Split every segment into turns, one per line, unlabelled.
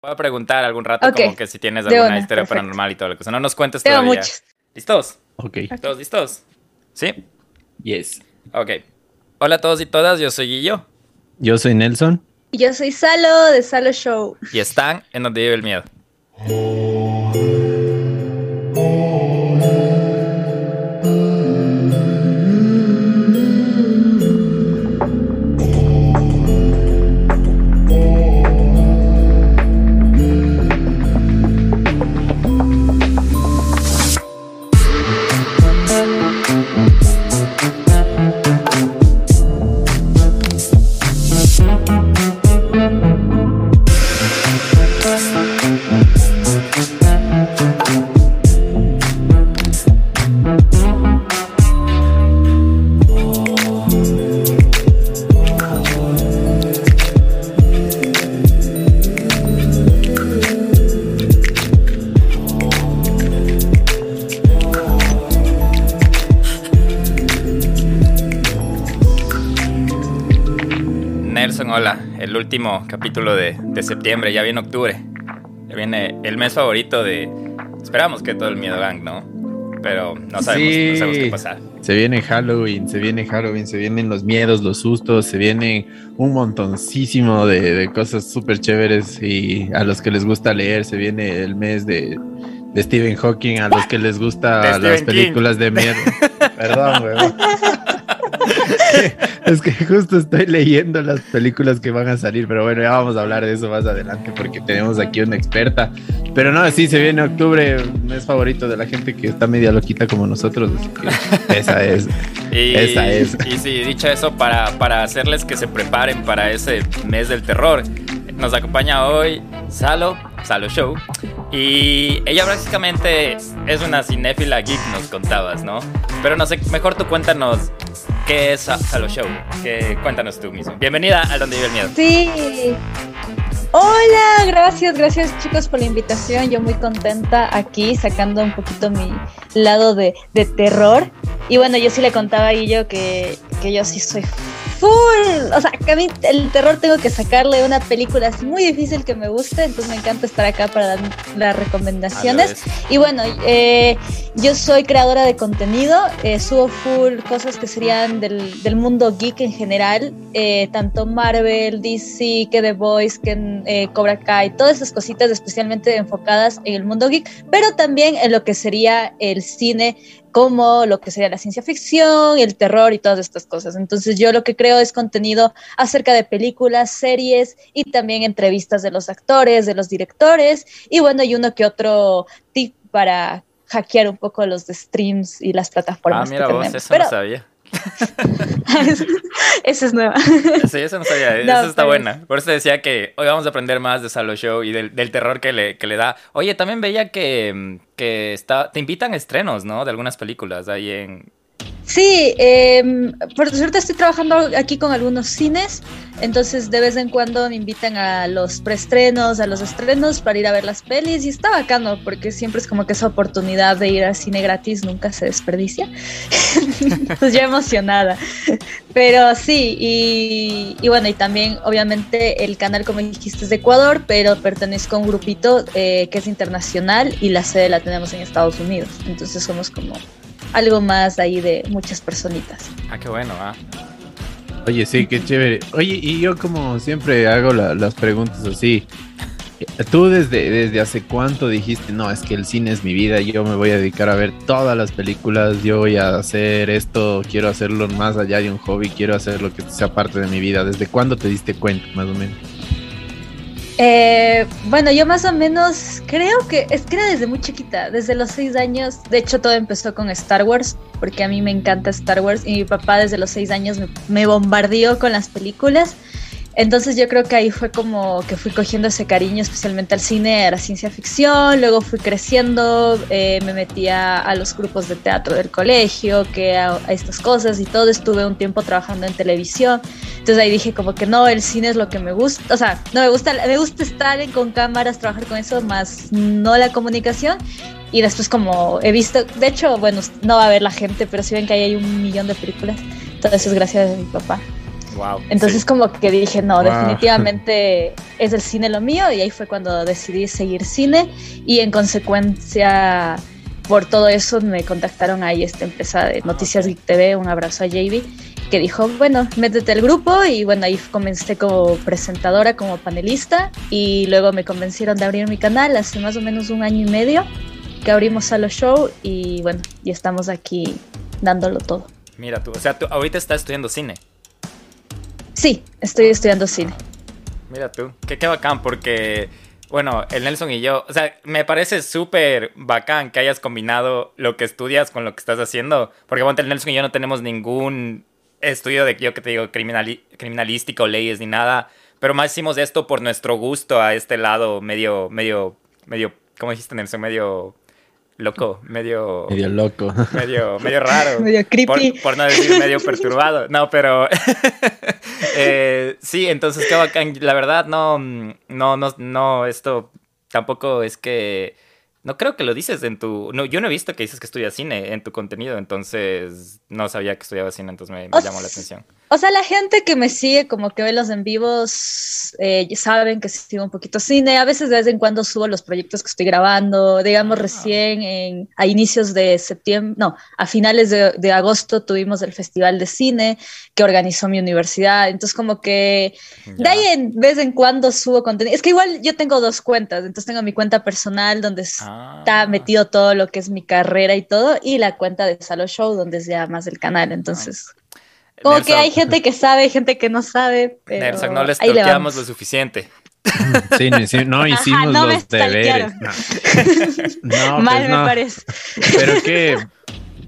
Voy a preguntar algún rato como que si tienes alguna historia paranormal y todo lo que sea. No nos cuentes Tengo todavía. Muchos. ¿Listos?
Ok.
¿Todos listos? ¿Sí?
Yes.
Ok. Hola a todos y todas, yo soy Guillo.
Yo soy Nelson.
Y yo soy Salo de Salo Show.
Y están en donde vive el miedo. Capítulo de, septiembre, ya viene octubre. Ya viene el mes favorito de... Esperamos que todo el miedo gang, ¿no? Pero no sabemos, no sabemos qué pasar.
Se viene Halloween, se viene Halloween, se vienen los miedos, los sustos, se viene un montoncísimo de, cosas súper chéveres y a los que les gusta leer, se viene el mes de, Stephen Hawking, a los que les gusta las películas de miedo. Perdón, weón. Es que justo estoy leyendo las películas que van a salir, pero bueno, ya vamos a hablar de eso más adelante porque tenemos aquí una experta. Pero no, sí, se viene octubre, mes favorito de la gente que está media loquita como nosotros. esa es.
y, esa es. Y sí, dicho eso, para, para hacerles que se preparen para ese mes del terror, nos acompaña hoy Salo, Salo Show. Y ella básicamente es una cinéfila geek, nos contabas, ¿no? Pero no sé, mejor tú cuéntanos qué es Salo Show. Que, cuéntanos tú mismo. Bienvenida a Donde Vive el Miedo.
Sí. Hola, gracias, gracias chicos por la invitación. Yo muy contenta aquí sacando un poquito mi lado de, de terror. Y bueno, yo sí le contaba a Guillo que, que yo sí soy full. O sea, que a mí el terror tengo que sacarle una película es muy difícil que me guste, entonces me encanta estar acá para dar las recomendaciones. Y bueno, eh, yo soy creadora de contenido, eh, subo full cosas que serían del, del mundo geek en general, eh, tanto Marvel, DC, que The Voice, que Cobra Kai, todas esas cositas especialmente enfocadas en el mundo geek, pero también en lo que sería el cine como lo que sería la ciencia ficción, el terror y todas estas cosas. Entonces yo lo que creo es contenido acerca de películas, series y también entrevistas de los actores, de los directores y bueno, y uno que otro tip para hackear un poco los streams y las plataformas.
Ah, mira vos, eso no sabía.
esa es nueva.
Sí, eso no sabía. esa está buena. Por eso decía que hoy vamos a aprender más de Salo Show y del, terror que le, que le, da. Oye, también veía que, que está, te invitan a estrenos, ¿no? De algunas películas ahí en,
Sí, eh, por suerte estoy trabajando aquí con algunos cines, entonces de vez en cuando me invitan a los preestrenos, a los estrenos para ir a ver las pelis y está bacano porque siempre es como que esa oportunidad de ir al cine gratis nunca se desperdicia. pues ya emocionada. Pero sí, y, bueno, y también obviamente el canal como dijiste es de Ecuador, pero pertenezco a un grupito eh, que es internacional y la sede la tenemos en Estados Unidos, entonces somos como algo más ahí de muchas personitas.
Ah, qué bueno, ah.
Oye, sí, qué chévere. Oye, y yo como siempre hago las preguntas así. ¿Tú desde, desde hace cuánto dijiste, no, es que el cine es mi vida, yo me voy a dedicar a ver todas las películas, yo voy a hacer esto, quiero hacerlo más allá de un hobby, quiero hacer lo que sea parte de mi vida? ¿Desde cuándo te diste cuenta, más o menos?
Eh, bueno, yo más o menos creo que es que era desde muy chiquita, desde los seis años. De hecho, todo empezó con Star Wars, porque a mí me encanta Star Wars y mi papá desde los seis años me, me bombardeó con las películas. Entonces yo creo que ahí fue como que fui cogiendo ese cariño especialmente al cine, a la ciencia ficción, luego fui creciendo, eh, me metía a los grupos de teatro del colegio, que a, estas cosas y todo, estuve un tiempo trabajando en televisión, entonces ahí dije como que no, el cine es lo que me gusta, o sea, no me gusta, me gusta estar con cámaras, trabajar con eso, más no la comunicación, y después como he visto, de hecho, bueno, no va a ver la gente, pero si ven que ahí hay un millón de películas, todo eso es gracias a mi papá.
Wow,
Entonces
sí.
como que dije, no,
Wow.
definitivamente es el cine lo mío y ahí fue cuando decidí seguir cine y en consecuencia por todo eso me contactaron ahí esta empresa de Noticias Geek TV, un abrazo a JB, que dijo, bueno, métete al grupo y bueno, ahí comencé como presentadora, como panelista y luego me convencieron de abrir mi canal hace más o menos un año y medio que abrimos a los show y bueno, y estamos aquí dándolo todo.
Mira tú, o sea, tú ahorita estás estudiando cine.
Sí, estoy estudiando cine.
Mira tú, qué, qué bacán, porque, bueno, el Nelson y yo, o sea, me parece súper bacán que hayas combinado lo que estudias con lo que estás haciendo, porque, bueno, el Nelson y yo no tenemos ningún estudio de, yo que te digo, criminali criminalístico, leyes ni nada, pero más hicimos esto por nuestro gusto a este lado medio, medio, medio, ¿cómo dijiste, Nelson? Medio loco, medio...
Medio loco.
medio, medio raro.
Medio creepy.
Por, por no decir medio perturbado. No, pero. eh, sí, entonces qué bacán. La verdad, no, no, no, no, esto tampoco es que. No creo que lo dices en tu. No, yo no he visto que dices que estudias cine en tu contenido, entonces no sabía que estudiabas cine, entonces me, llamó la atención.
O sea, la gente que me sigue, como que ve los en vivos, eh, saben que sigo un poquito cine. A veces de vez en cuando subo los proyectos que estoy grabando. Digamos,
Ah.
recién en, a inicios de septiembre, no, a finales de, de agosto tuvimos el Festival de Cine que organizó mi universidad. Entonces, como que de
Ya.
ahí en vez en cuando subo contenido. Es que igual yo tengo dos cuentas. Entonces, tengo mi cuenta personal donde
Ah.
está metido todo lo que es mi carrera y todo, y la cuenta de Salo Show, donde es ya más el canal. Entonces, como que hay gente que sabe, gente que no sabe. Pero
Nelson, no les toqueamos lo suficiente.
Sí, no, hici- no hicimos
no me
los deberes. No, No,
Mal
pues
me
no.
parece.
Pero qué,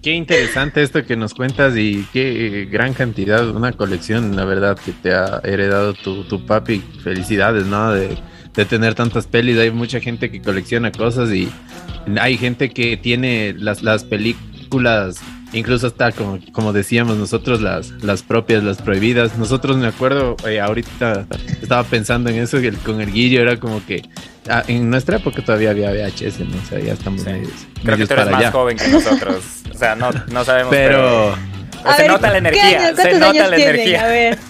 qué interesante esto que nos cuentas y qué gran cantidad, una colección, la verdad, que te ha heredado tu, tu papi. Felicidades, ¿no? De, de tener tantas pelis. Hay mucha gente que colecciona cosas y hay gente que tiene las, las películas, incluso hasta como, como decíamos nosotros, las, las propias, las prohibidas. Nosotros me acuerdo, eh, ahorita estaba pensando en eso, que el- con el Guillo era como que ah, en nuestra época todavía había VHS, ¿no? O sea, ya estamos
Sí.
medios,
Creo que tú eres
para
más
allá.
joven que nosotros. O sea, no, no sabemos.
Pero
pero se nota la
¿qué
energía.
años-
Se
¿Cuántos
nota
años
la
tienen?
energía.
A ver.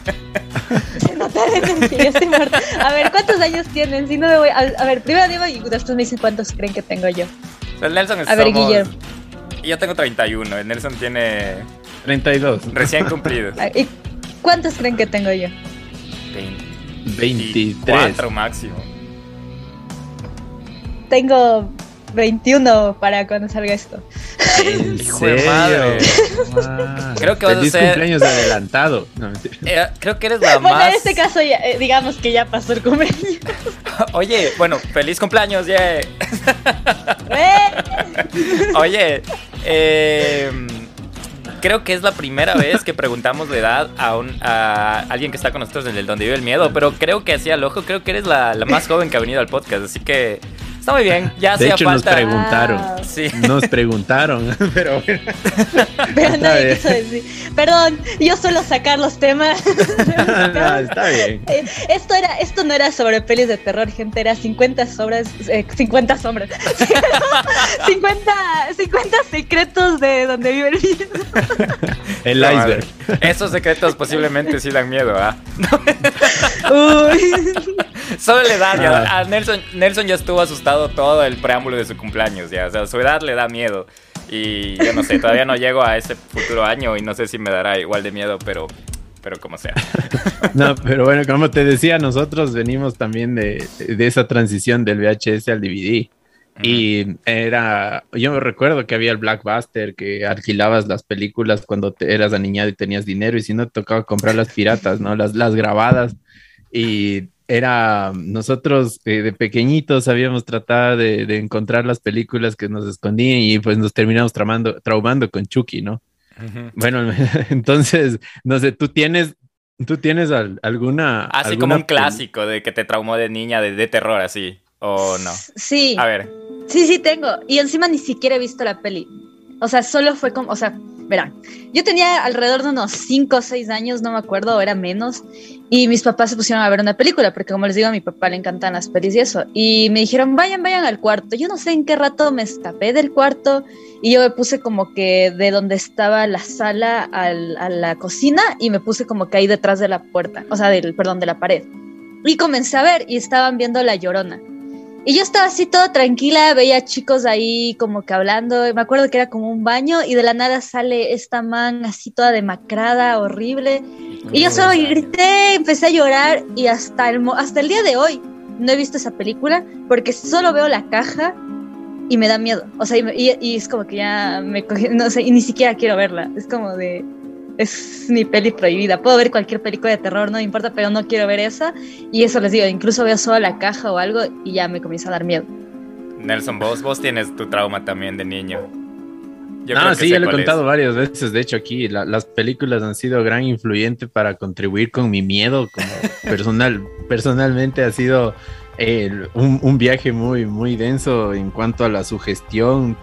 Se nota la energía, yo estoy muerta. A ver, ¿cuántos años tienen? Si no me voy. A, a ver, primero digo y después me dicen cuántos creen que tengo yo.
El Nelson
A ver,
somos-
Guillermo.
Yo tengo 31, el Nelson tiene
32,
recién cumplido.
Ah, ¿Y cuántos creen que tengo yo?
23.
24 máximo.
Tengo 21 para cuando salga esto.
¿En
Hijo de madre.
Wow.
Creo que vas a
Feliz
ser-
cumpleaños adelantado. No.
Eh, creo que eres la
Bueno,
más.
en este caso, ya, eh, digamos que ya pasó el cumpleaños.
Oye, bueno, feliz cumpleaños, yeah. Oye, eh, creo que es la primera vez que preguntamos la edad a, un, a alguien que está con nosotros en el Donde Vive el Miedo, pero creo que así al ojo, creo que eres la, la más joven que ha venido al podcast, así que está muy bien, ya
De hecho, nos
falta.
preguntaron.
Wow.
Sí.
Nos preguntaron, pero bueno.
Pero nadie
bien.
quiso decir. Perdón, yo suelo sacar los temas.
No, está bien.
Eh, Esto, era, esto no era sobre pelis de terror, gente, era 50 sobras, eh, 50 sombras. 50, 50 secretos de donde vive el miedo.
El iceberg.
Esos secretos posiblemente sí dan miedo, ¿ah?
Uy.
Solo le da miedo.
Ah.
A Nelson, Nelson ya estuvo asustado todo el preámbulo de su cumpleaños, ya. O sea, su edad le da miedo. Y yo no sé, todavía no llego a ese futuro año y no sé si me dará igual de miedo, pero, pero como sea.
No, pero bueno, como te decía, nosotros venimos también de, de esa transición del VHS al DVD. Y era, yo me recuerdo que había el Blackbuster, que alquilabas las películas cuando te, eras aniñado y tenías dinero, y si no, te tocaba comprar las piratas, ¿no? Las, las grabadas. Y era, nosotros eh, de pequeñitos habíamos tratado de, de encontrar las películas que nos escondían y pues nos terminamos traumando, traumando con Chucky, ¿no? Bueno, entonces, no sé, tú tienes, tú tienes al- alguna.
Así
alguna
como un clásico de que te traumó de niña, de, de terror, así. ¿O no?
Sí,
A ver.
sí, sí tengo. Y encima ni siquiera he visto la peli. O sea, solo fue como, o sea, verán, yo tenía alrededor de unos 5 o 6 años, no me acuerdo, era menos, y mis papás se pusieron a ver una película, porque como les digo, a mi papá le encantan las pelis y eso, y me dijeron, vayan, vayan al cuarto. Yo no sé en qué rato me escapé del cuarto y yo me puse como que de donde estaba la sala al, a la cocina y me puse como que ahí detrás de la puerta, o sea, del, perdón, de la pared. Y comencé a ver y estaban viendo La Llorona. Y yo estaba así toda tranquila, veía chicos ahí como que hablando, me acuerdo que era como un baño y de la nada sale esta man así toda demacrada, horrible. Y yo solo grité, empecé a llorar y hasta el, hasta el día de hoy no he visto esa película porque solo veo la caja y me da miedo. O sea, y, y es como que ya me cogí, no sé, y ni siquiera quiero verla. Es como de, es mi peli prohibida. Puedo ver cualquier película de terror, no me importa, pero no quiero ver esa. Y eso les digo, incluso veo solo la caja o algo y ya me comienza a dar miedo.
Nelson, vos, vos tienes tu trauma también de niño.
Yo no, sí, ya lo he contado varias veces. De hecho, aquí las películas han sido gran influyente para contribuir con mi miedo. Como personal, personalmente ha sido un, un, viaje muy, muy denso en cuanto a la sugestión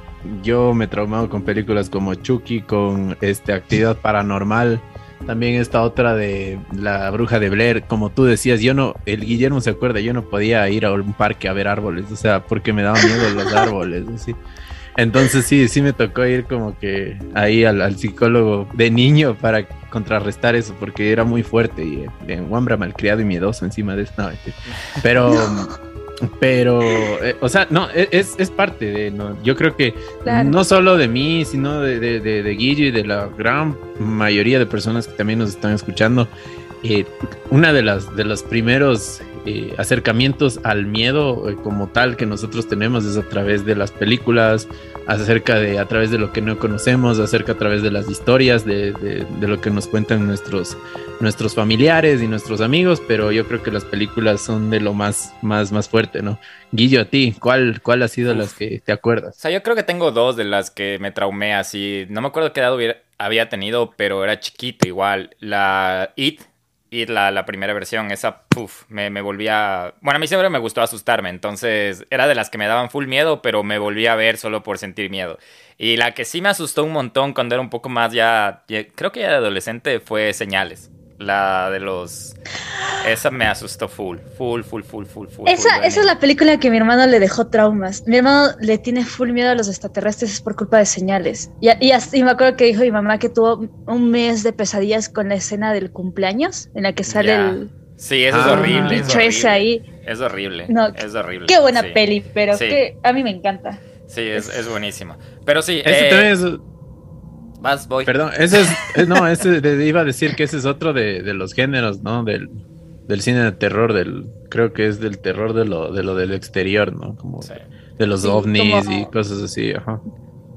yo me he traumado con películas como Chucky, con este, Actividad Paranormal. También esta otra de La Bruja de Blair, como tú decías, yo no, el Guillermo se acuerda, yo no podía ir a un parque a ver árboles, o sea, porque me daban miedo los árboles, así. Entonces sí, sí me tocó ir como que ahí al, psicólogo de niño para contrarrestar eso, porque era muy fuerte y eh, un hombre malcriado y miedoso encima de eso. pero... Pero, eh, o sea, no, e, es, es parte de, no, yo creo que no solo de mí, sino de, de, de, Guillo y de la gran mayoría de personas que también nos están escuchando, eh, una de las de los primeros eh, acercamientos al miedo como tal que nosotros tenemos es a través de las películas, acerca de a través de lo que no conocemos, acerca a través de las historias, de, de, lo que nos cuentan nuestros, nuestros familiares y nuestros amigos, pero yo creo que las películas son de lo más, más, más fuerte, ¿no? Guillo, a ti, ¿cuál, cuál ha sido las que te acuerdas?
O sea, yo creo que tengo dos de las que me traumé así, no me acuerdo qué edad había tenido, pero era chiquito igual, la It y la, la, primera versión, esa, puff, me, me, volvía... Bueno, a mí siempre me gustó asustarme, entonces era de las que me daban full miedo, pero me volvía a ver solo por sentir miedo. Y la que sí me asustó un montón cuando era un poco más ya, creo que ya de adolescente, fue Señales. La de los... Esa me asustó full, full, full, full, full, full.
Esa, esa es la película que mi hermano le dejó traumas. Mi hermano le tiene full miedo a los extraterrestres es por culpa de señales. Y, y, me acuerdo que dijo mi mamá que tuvo un mes de pesadillas con la escena del cumpleaños en la que sale el...
Sí, eso es ah. horrible. Es horrible. ahí. Es horrible. es horrible.
Qué buena peli, pero que a mí me encanta.
Sí, es, es buenísima. Pero sí.
Eh, es
Vas, voy.
Perdón, ese es, eh, no, ese iba a decir que ese es otro de, de los géneros, ¿no? Del, del, cine de terror, del, creo que es del terror de lo, de lo del exterior, ¿no? Como de los ovnis y cosas así, ajá.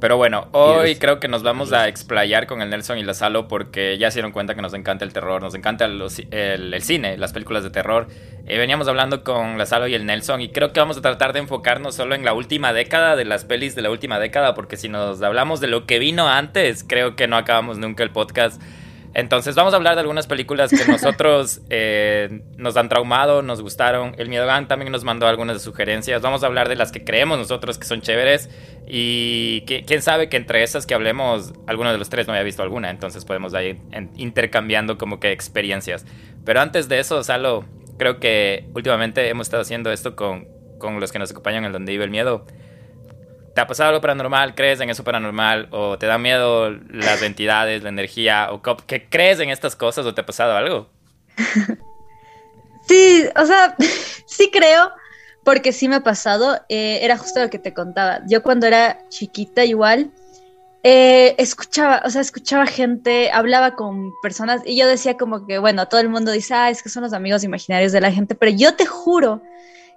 Pero bueno, hoy creo que nos vamos a explayar con el Nelson y la Salo porque ya se dieron cuenta que nos encanta el terror, nos encanta el, cine, las películas de terror. Eh, veníamos hablando con la Salo y el Nelson y creo que vamos a tratar de enfocarnos solo en la última década, de las pelis de la última década, porque si nos hablamos de lo que vino antes, creo que no acabamos nunca el podcast. Entonces vamos a hablar de algunas películas que nosotros eh, nos han traumado, nos gustaron. El Miedo Gang también nos mandó algunas sugerencias. Vamos a hablar de las que creemos nosotros que son chéveres. Y quién sabe que entre esas que hablemos, alguno de los tres no haya visto alguna. Entonces podemos ir intercambiando como que experiencias. Pero antes de eso, Salo, creo que últimamente hemos estado haciendo esto con, con los que nos acompañan en Donde Vive el Miedo. ¿Te ha pasado algo paranormal? ¿Crees en eso paranormal? ¿O te da miedo las entidades, la energía? ¿O qué crees en estas cosas? ¿O te ha pasado algo?
Sí, o sea, sí creo, porque sí me ha pasado. Eh, era justo lo que te contaba. Yo cuando era chiquita igual, eh, escuchaba, o sea, escuchaba gente, hablaba con personas y yo decía como que, bueno, todo el mundo dice, ah, es que son los amigos imaginarios de la gente, pero yo te juro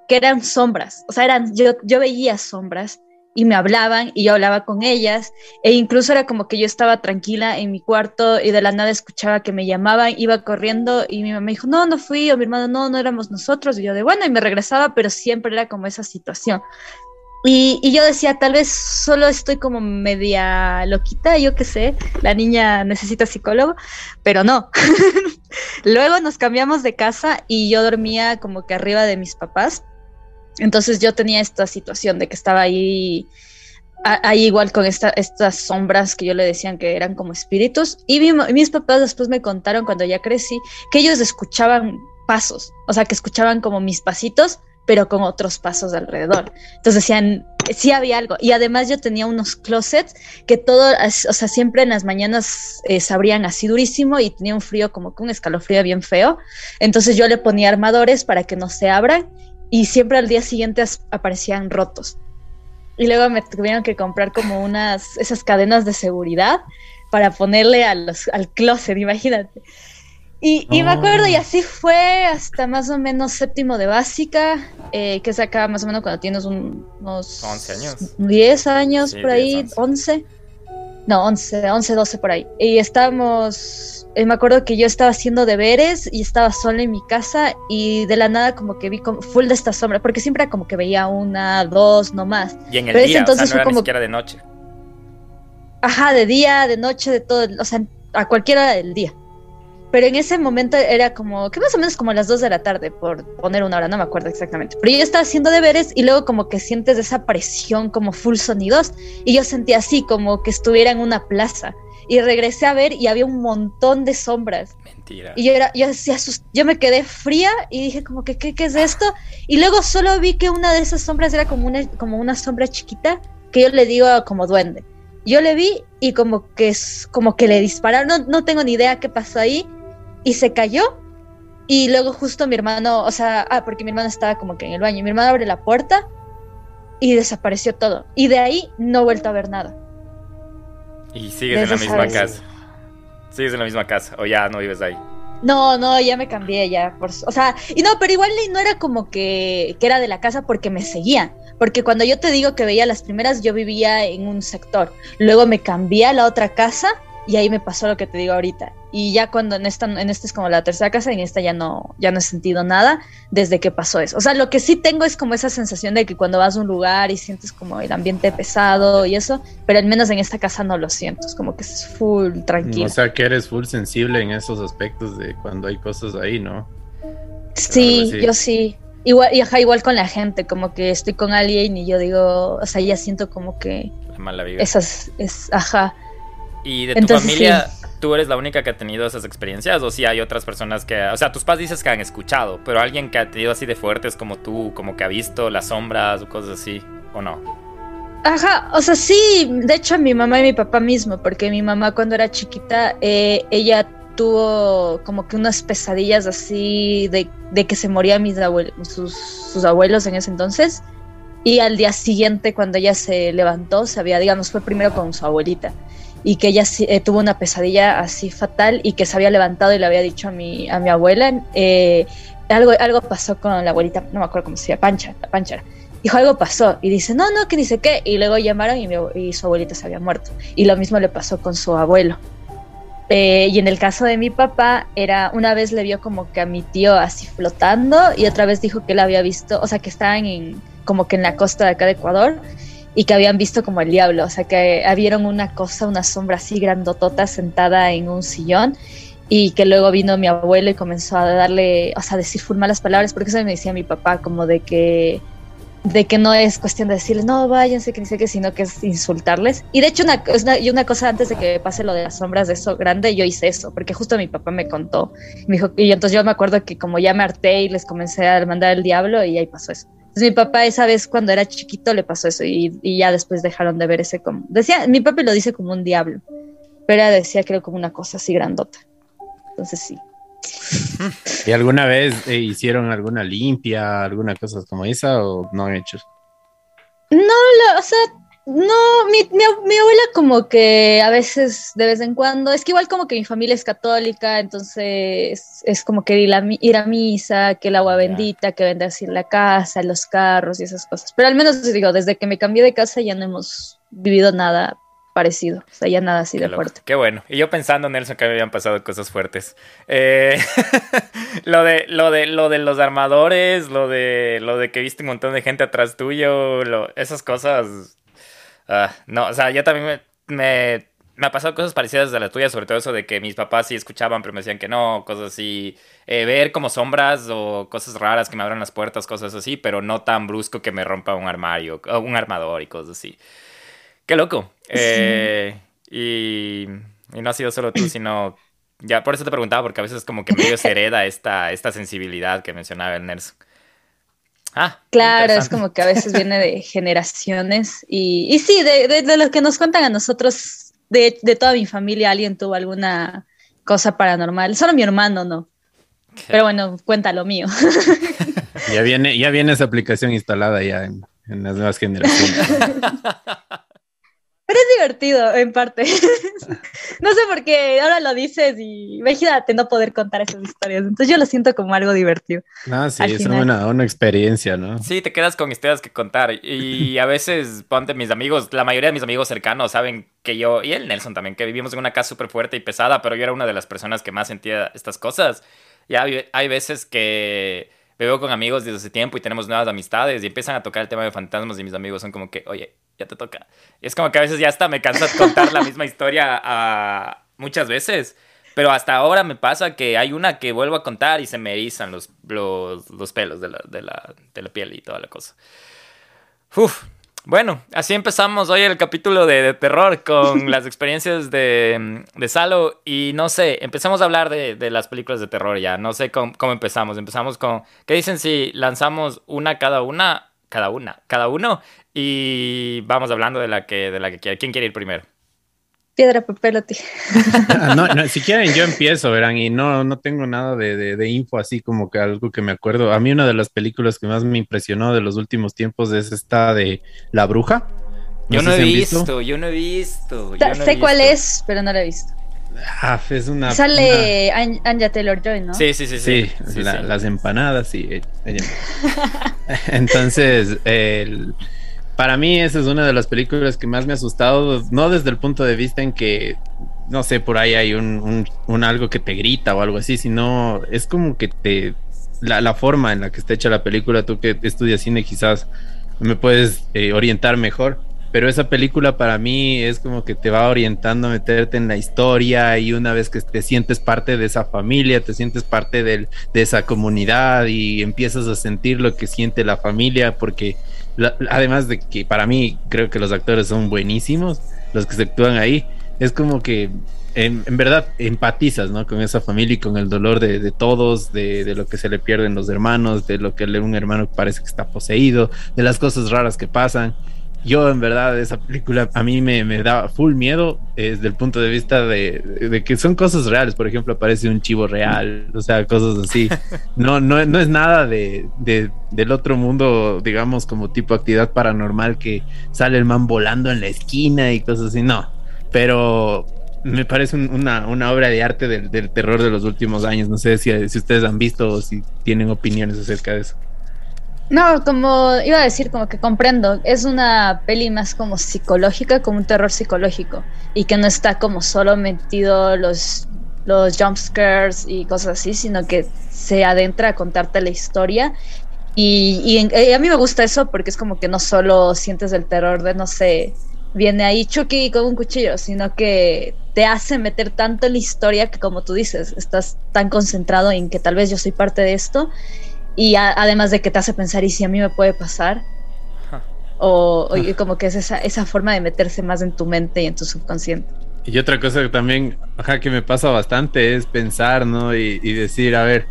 que eran sombras, o sea, eran, yo, yo veía sombras y me hablaban y yo hablaba con ellas e incluso era como que yo estaba tranquila en mi cuarto y de la nada escuchaba que me llamaban, iba corriendo y mi mamá dijo, no, no fui, o mi hermano, no, no éramos nosotros, y yo de bueno, y me regresaba, pero siempre era como esa situación. Y, y yo decía, tal vez solo estoy como media loquita, yo qué sé, la niña necesita psicólogo, pero no. Luego nos cambiamos de casa y yo dormía como que arriba de mis papás entonces yo tenía esta situación de que estaba ahí ahí igual con esta, estas sombras que yo le decían que eran como espíritus. Y mis papás después me contaron cuando ya crecí que ellos escuchaban pasos, o sea, que escuchaban como mis pasitos, pero con otros pasos alrededor. Entonces decían, sí había algo. Y además yo tenía unos closets que todo, o sea, siempre en las mañanas eh, se abrían así durísimo y tenía un frío como que un escalofrío bien feo. Entonces yo le ponía armadores para que no se abran y siempre al día siguiente aparecían rotos. Y luego me tuvieron que comprar como unas, esas cadenas de seguridad para ponerle a los, al closet, imagínate. Y, me acuerdo, y oh. así fue hasta más o menos séptimo de básica, eh, que es acá más o menos cuando tienes unos...
11 años.
10 años por ahí, 11. No, 11, 11, 12 por ahí. Y estábamos, eh, me acuerdo que yo estaba haciendo deberes y estaba sola en mi casa y de la nada como que vi como full de esta sombra, porque siempre como que veía una, dos, no más.
Y en el día, entonces o sea, no era como... ni siquiera de noche.
Ajá, de día, de noche, de todo, o sea, a cualquier hora del día pero en ese momento era como, que más o menos como las 2 de la tarde, por poner una hora, no me acuerdo exactamente. Pero yo estaba haciendo deberes y luego como que sientes esa presión como full sonidos y yo sentía así como que estuviera en una plaza. Y regresé a ver y había un montón de sombras.
Mentira.
Y yo era, yo, yo me quedé fría y dije como que, ¿qué, ¿qué es esto? Y luego solo vi que una de esas sombras era como una, como una sombra chiquita que yo le digo como duende. Yo le vi y como que es como que le dispararon, no, no tengo ni idea qué pasó ahí, y se cayó. Y luego justo mi hermano, o sea, ah, porque mi hermano estaba como que en el baño, mi hermano abre la puerta y desapareció todo. Y de ahí no he vuelto a ver nada.
Y sigues en la misma casa. Sigues en la misma casa o ya no vives ahí.
No, no, ya me cambié ya. Por, o sea, y no, pero igual no era como que, que era de la casa porque me seguían. Porque cuando yo te digo que veía las primeras, yo vivía en un sector. Luego me cambié a la otra casa y ahí me pasó lo que te digo ahorita. Y ya cuando en esta, en esta es como la tercera casa, en esta ya no, ya no he sentido nada desde que pasó eso. O sea, lo que sí tengo es como esa sensación de que cuando vas a un lugar y sientes como el ambiente pesado y eso, pero al menos en esta casa no lo siento, es como que es full tranquilo. O
sea, que eres full sensible en esos aspectos de cuando hay cosas ahí, ¿no?
Sí, yo sí. Igual, y ajá, igual con la gente, como que estoy con alguien y yo digo, o sea, ya siento como que...
La mala vida.
Esas, es, ajá
¿Y de tu familia, tú eres la única que ha tenido esas experiencias? ¿O si hay otras personas que... O sea, tus padres dices que han escuchado, pero alguien que ha tenido así de fuertes como tú, como que ha visto las sombras o cosas así, ¿o no?
Ajá, o sea, sí, de hecho mi mamá y mi papá mismo, porque mi mamá cuando era chiquita, eh, ella tuvo como que unas pesadillas así de, de que se morían mis abuelos, sus, sus, abuelos en ese entonces. Y al día siguiente, cuando ella se levantó, se había, digamos, fue primero con su abuelita y que ella eh, tuvo una pesadilla así fatal y que se había levantado y le había dicho a mi, a mi abuela, eh, algo, algo pasó con la abuelita, no me acuerdo cómo se llama, Pancha, la Pancha. Dijo, algo pasó. Y dice, no, no, que dice qué. Y luego llamaron y, su abuelita se había muerto. Y lo mismo le pasó con su abuelo. Eh, y en el caso de mi papá, era una vez le vio como que a mi tío así flotando y otra vez dijo que él había visto, o sea, que estaban en, como que en la costa de acá de Ecuador y que habían visto como el diablo, o sea, que vieron una cosa, una sombra así grandotota sentada en un sillón y que luego vino mi abuelo y comenzó a darle, o sea, a decir full malas palabras, porque eso me decía mi papá, como de que de que no es cuestión de decirles, no, váyanse, que ni sé qué, sino que es insultarles. Y de hecho, una, y una cosa antes de que pase lo de las sombras de eso grande, yo hice eso, porque justo mi papá me contó. Me dijo, y entonces yo me acuerdo que como ya me harté y les comencé a mandar el diablo y ahí pasó eso. Entonces mi papá esa vez cuando era chiquito le pasó eso y, ya después dejaron de ver ese como... Decía, mi papá lo dice como un diablo, pero decía que era como una cosa así grandota. Entonces sí.
¿Y alguna vez eh, hicieron alguna limpia, alguna cosa como esa o no han hecho?
No, o sea, no, mi, mi, abuela como que a veces, de vez en cuando, es que igual como que mi familia es católica, entonces es como que ir a, ir a misa, que el agua bendita, que vende así la casa, los carros y esas cosas. Pero al menos digo, desde que me cambié de casa ya no hemos vivido nada parecido, o sea, ya nada así de fuerte.
Qué bueno. Y yo pensando, Nelson, que me habían pasado cosas fuertes. Eh, lo, de, lo, de, lo de los armadores, lo de, lo de que viste un montón de gente atrás tuyo, lo, esas cosas Ah, no, o sea, yo también me, me, ha pasado cosas parecidas a las tuyas, sobre todo eso de que mis papás sí escuchaban, pero me decían que no, cosas así. Eh, ver como sombras o cosas raras que me abran las puertas, cosas así, pero no tan brusco que me rompa un armario, un armador y cosas así. Qué loco. Eh, y, no ha sido solo tú, sino... Ya, por eso te preguntaba, porque a veces como que medio se hereda esta, esta sensibilidad que mencionaba el Nelson.
Ah, claro, es como que a veces viene de generaciones y, y sí, de, de, lo que nos cuentan a nosotros, de, de, toda mi familia, alguien tuvo alguna cosa paranormal. Solo mi hermano no. Pero bueno, cuenta lo mío.
Ya viene, ya viene esa aplicación instalada ya en, en las nuevas generaciones.
Pero es divertido, en parte. no sé por qué ahora lo dices y imagínate no poder contar esas historias. Entonces yo lo siento como algo divertido.
Ah, sí, es una, una, experiencia, ¿no?
Sí, te quedas con historias que contar. Y a veces, ponte mis amigos, la mayoría de mis amigos cercanos saben que yo, y el Nelson también, que vivimos en una casa súper fuerte y pesada, pero yo era una de las personas que más sentía estas cosas. Y hay, hay veces que me veo con amigos desde hace tiempo y tenemos nuevas amistades y empiezan a tocar el tema de fantasmas y mis amigos son como que, oye, ya te toca. Y es como que a veces ya hasta me cansa contar la misma historia a muchas veces. Pero hasta ahora me pasa que hay una que vuelvo a contar y se me erizan los, los, los pelos de la, de, la, de la, piel y toda la cosa. Uf. Bueno, así empezamos hoy el capítulo de, de terror con las experiencias de, de, Salo. Y no sé, empezamos a hablar de, de las películas de terror ya. No sé cómo, cómo empezamos. Empezamos con. ¿Qué dicen si lanzamos una cada una? Cada una, cada uno y vamos hablando de la que, de la que quiere. ¿Quién quiere ir primero?
Piedra, papel o
ah, no, no, si quieren yo empiezo, verán, y no, no tengo nada de, de, info así como que algo que me acuerdo. A mí una de las películas que más me impresionó de los últimos tiempos es esta de La Bruja.
yo, no he visto, yo no he visto,
sé cuál es, pero no la he visto.
Ah, es una.
Sale Anja Taylor Joy, ¿no?
Sí, sí, sí. Sí,
las empanadas, sí. Entonces, el para mí esa es una de las películas que más me ha asustado, no desde el punto de vista en que, no sé, por ahí hay un, un, algo que te grita o algo así, sino es como que te, la, la, forma en la que está hecha la película, tú que estudias cine quizás me puedes eh, orientar mejor, pero esa película para mí es como que te va orientando a meterte en la historia y una vez que te sientes parte de esa familia, te sientes parte de esa comunidad y empiezas a sentir lo que siente la familia porque además de que para mí creo que los actores son buenísimos, los que se actúan ahí, es como que en, verdad empatizas ¿no? con esa familia y con el dolor de, todos, de, lo que se le pierden los hermanos, de lo que un hermano parece que está poseído, de las cosas raras que pasan yo en verdad esa película a mí me, me da full miedo desde el punto de vista de, que son cosas reales, por ejemplo aparece un chivo real, o sea, cosas así. No, no, no es nada de, del otro mundo, digamos, como tipo actividad paranormal que sale el man volando en la esquina y cosas así, no, pero me parece una, una, obra de arte del, del, terror de los últimos años, no sé si, si ustedes han visto o si tienen opiniones acerca de eso.
No, como iba a decir, como que comprendo, es una peli más como psicológica, como un terror psicológico, y que no está como solo metido los, los jump scares y cosas así, sino que se adentra a contarte la historia. Y, a mí me gusta eso porque es como que no solo sientes el terror de, no sé, viene ahí Chucky con un cuchillo, sino que te hace meter tanto en la historia que como tú dices, estás tan concentrado en que tal vez yo soy parte de esto y además de que te hace pensar, ¿y si a mí me puede pasar? O, como que es esa, esa forma de meterse más en tu mente y en tu subconsciente.
Y otra cosa que también, ajá, que me pasa bastante es pensar, ¿no? Y, decir, a ver,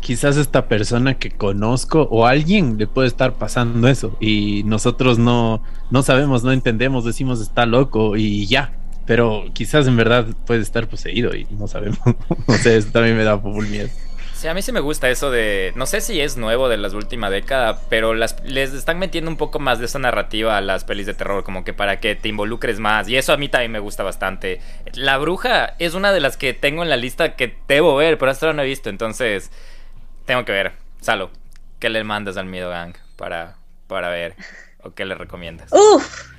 quizás esta persona que conozco o alguien le puede estar pasando eso y nosotros no, no sabemos, no entendemos, decimos está loco y ya. Pero quizás en verdad puede estar poseído y no sabemos. no sé, eso también me da full miedo.
Sí, a mí sí me gusta eso de. No sé si es nuevo de las últimas décadas, pero las, les están metiendo un poco más de esa narrativa a las pelis de terror, como que para que te involucres más. Y eso a mí también me gusta bastante. La Bruja es una de las que tengo en la lista que debo ver, pero hasta ahora no he visto, entonces tengo que ver. Salo, ¿qué le mandas al Miedo Gang para, para ver? ¿O qué le recomiendas?
Uf.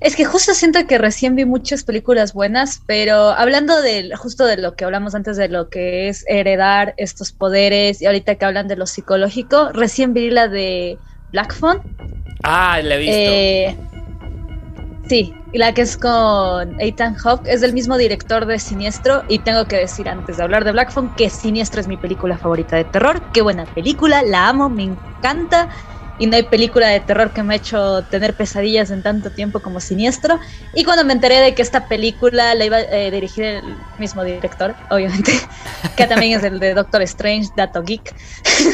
Es que justo siento que recién vi muchas películas buenas, pero hablando de justo de lo que hablamos antes de lo que es heredar estos poderes y ahorita que hablan de lo psicológico, recién vi la de Black Phone.
Ah, la he visto.
Eh, sí, y la que es con Ethan Hawke, es del mismo director de Siniestro y tengo que decir antes de hablar de Black Phone que Siniestro es mi película favorita de terror. Qué buena película, la amo, me encanta y no hay película de terror que me ha hecho tener pesadillas en tanto tiempo como Siniestro. Y cuando me enteré de que esta película la iba a eh, dirigir el mismo director, obviamente, que también es el de Doctor Strange, Dato Geek,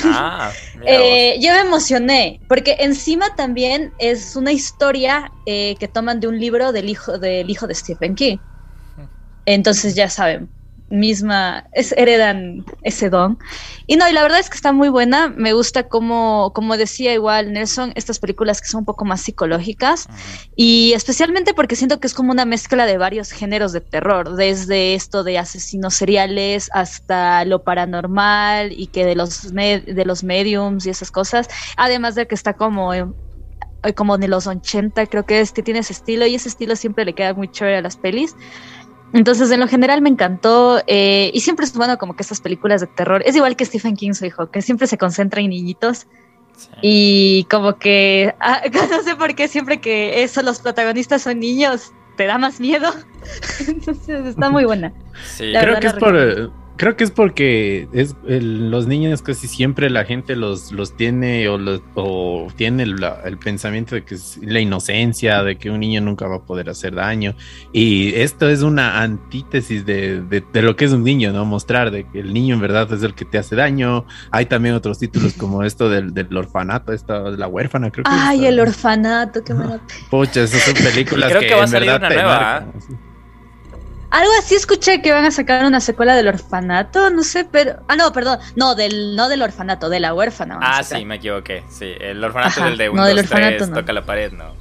ah, eh, yo me emocioné, porque encima también es una historia eh, que toman de un libro del hijo, del hijo de Stephen King. Entonces ya saben, misma, es, heredan ese don. Y no, y la verdad es que está muy buena. Me gusta como, como decía igual Nelson, estas películas que son un poco más psicológicas. Y especialmente porque siento que es como una mezcla de varios géneros de terror, desde esto de asesinos seriales hasta lo paranormal y que de los, de los mediums y esas cosas. Además de que está como como de los 80 creo que es que tiene ese estilo y ese estilo siempre le queda muy chévere a las pelis. Entonces, en lo general me encantó eh, y siempre es bueno como que estas películas de terror, es igual que Stephen King, su hijo, que siempre se concentra en niñitos y como que, ah, no sé por qué siempre que eso, los protagonistas son niños, te da más miedo. Entonces, está muy buena.
Sí, creo que es por Creo que es porque es los niños casi siempre la gente los, los tiene o, o tiene el pensamiento de que es la inocencia, de que un niño nunca va a poder hacer daño. Y esto es una antítesis de, de, lo que es un niño, ¿no? Mostrar de que el niño en verdad es el que te hace daño. Hay también otros títulos como esto del, del orfanato, esta, la huérfana, creo que
Ay, el orfanato, qué bueno.
Pucha, esas son películas que, en verdad te nueva,
algo así escuché que van a sacar una secuela del orfanato, no sé, pero. Ah, no, perdón. No, del, no del orfanato, de la huérfana.
Ah, sí, me equivoqué. Sí, el orfanato es el de uno, no, del orfanato, toca la pared, no.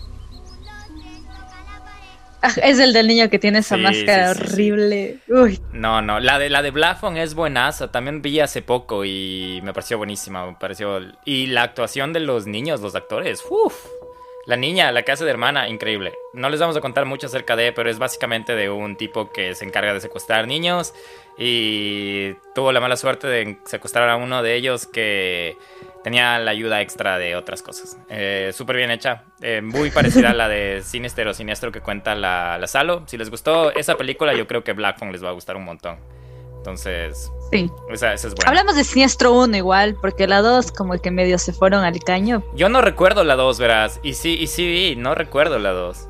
Ah, es el del niño que tiene esa máscara horrible. Uy.
No, no, la de la de Blafon es buenaza. También vi hace poco y me pareció buenísima. Me pareció. Y la actuación de los niños, los actores. Uf. La niña, la casa de hermana, increíble. No les vamos a contar mucho acerca de, pero es básicamente de un tipo que se encarga de secuestrar niños y tuvo la mala suerte de secuestrar a uno de ellos que tenía la ayuda extra de otras cosas. Eh, Súper bien hecha, eh, muy parecida a la de Sinister o Siniestro que cuenta la, la Salo. Si les gustó esa película, yo creo que Black Phone les va a gustar un montón. Entonces,
sí.
Esa, es buena.
Hablamos de Siniestro 1 igual, porque la 2 como que medio se fueron al caño.
Yo no recuerdo la 2, verás. Y sí, y sí, no recuerdo la 2.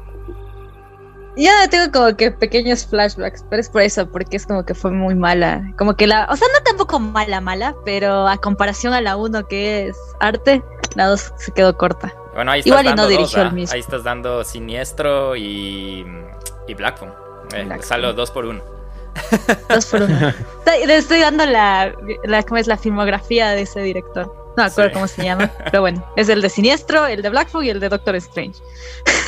Yo tengo como que pequeños flashbacks, pero es por eso, porque es como que fue muy mala. Como que la, o sea, no tampoco mala, mala, pero a comparación a la 1 que es arte, la 2 se quedó corta.
Bueno, ahí estás Igual dando y no dirigió el ¿ah? mismo. Ahí estás dando Siniestro y, y Black Phone. Eh, Salo 2 por 1
Dos por uno. Estoy, dando la, la, ¿cómo es la filmografía de ese director. No me acuerdo cómo se llama, pero bueno, es el de Siniestro, el de Black y el de Doctor Strange.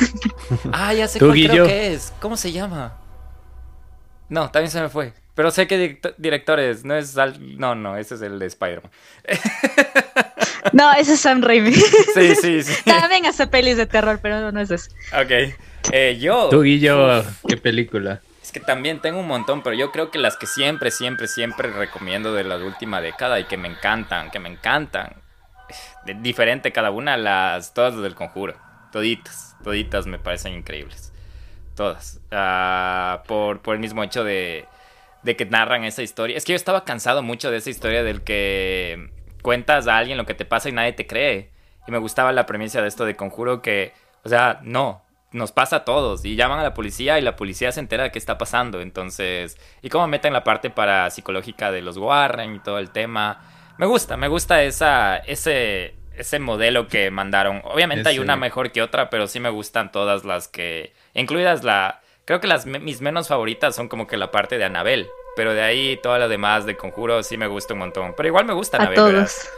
ah, ya sé cuál creo que es. ¿Cómo se llama? No, también se me fue. Pero sé que directores, no es no, no, ese es el de Spider-Man.
no, ese es Sam Raimi.
sí, sí, sí.
También hace pelis de terror, pero no, es eso.
Ok. Eh, yo.
Tú, Guillo, ¿qué película?
Es que también tengo un montón, pero yo creo que las que siempre, siempre, siempre recomiendo de la última década y que me encantan, que me encantan, diferente cada una, las todas las del conjuro. Toditas, toditas me parecen increíbles. Todas. Ah, por, por el mismo hecho de, de que narran esa historia. Es que yo estaba cansado mucho de esa historia del que cuentas a alguien lo que te pasa y nadie te cree. Y me gustaba la premisa de esto de conjuro que, o sea, no, nos pasa a todos y llaman a la policía y la policía se entera de qué está pasando. Entonces, y cómo meten la parte para psicológica de los Warren y todo el tema. Me gusta, me gusta esa, ese, ese modelo que mandaron. Obviamente hay una mejor que otra, pero sí me gustan todas las que, incluidas la, creo que las mis menos favoritas son como que la parte de Anabel. Pero de ahí todas las demás de Conjuro sí me gusta un montón. Pero igual me gusta
a todos.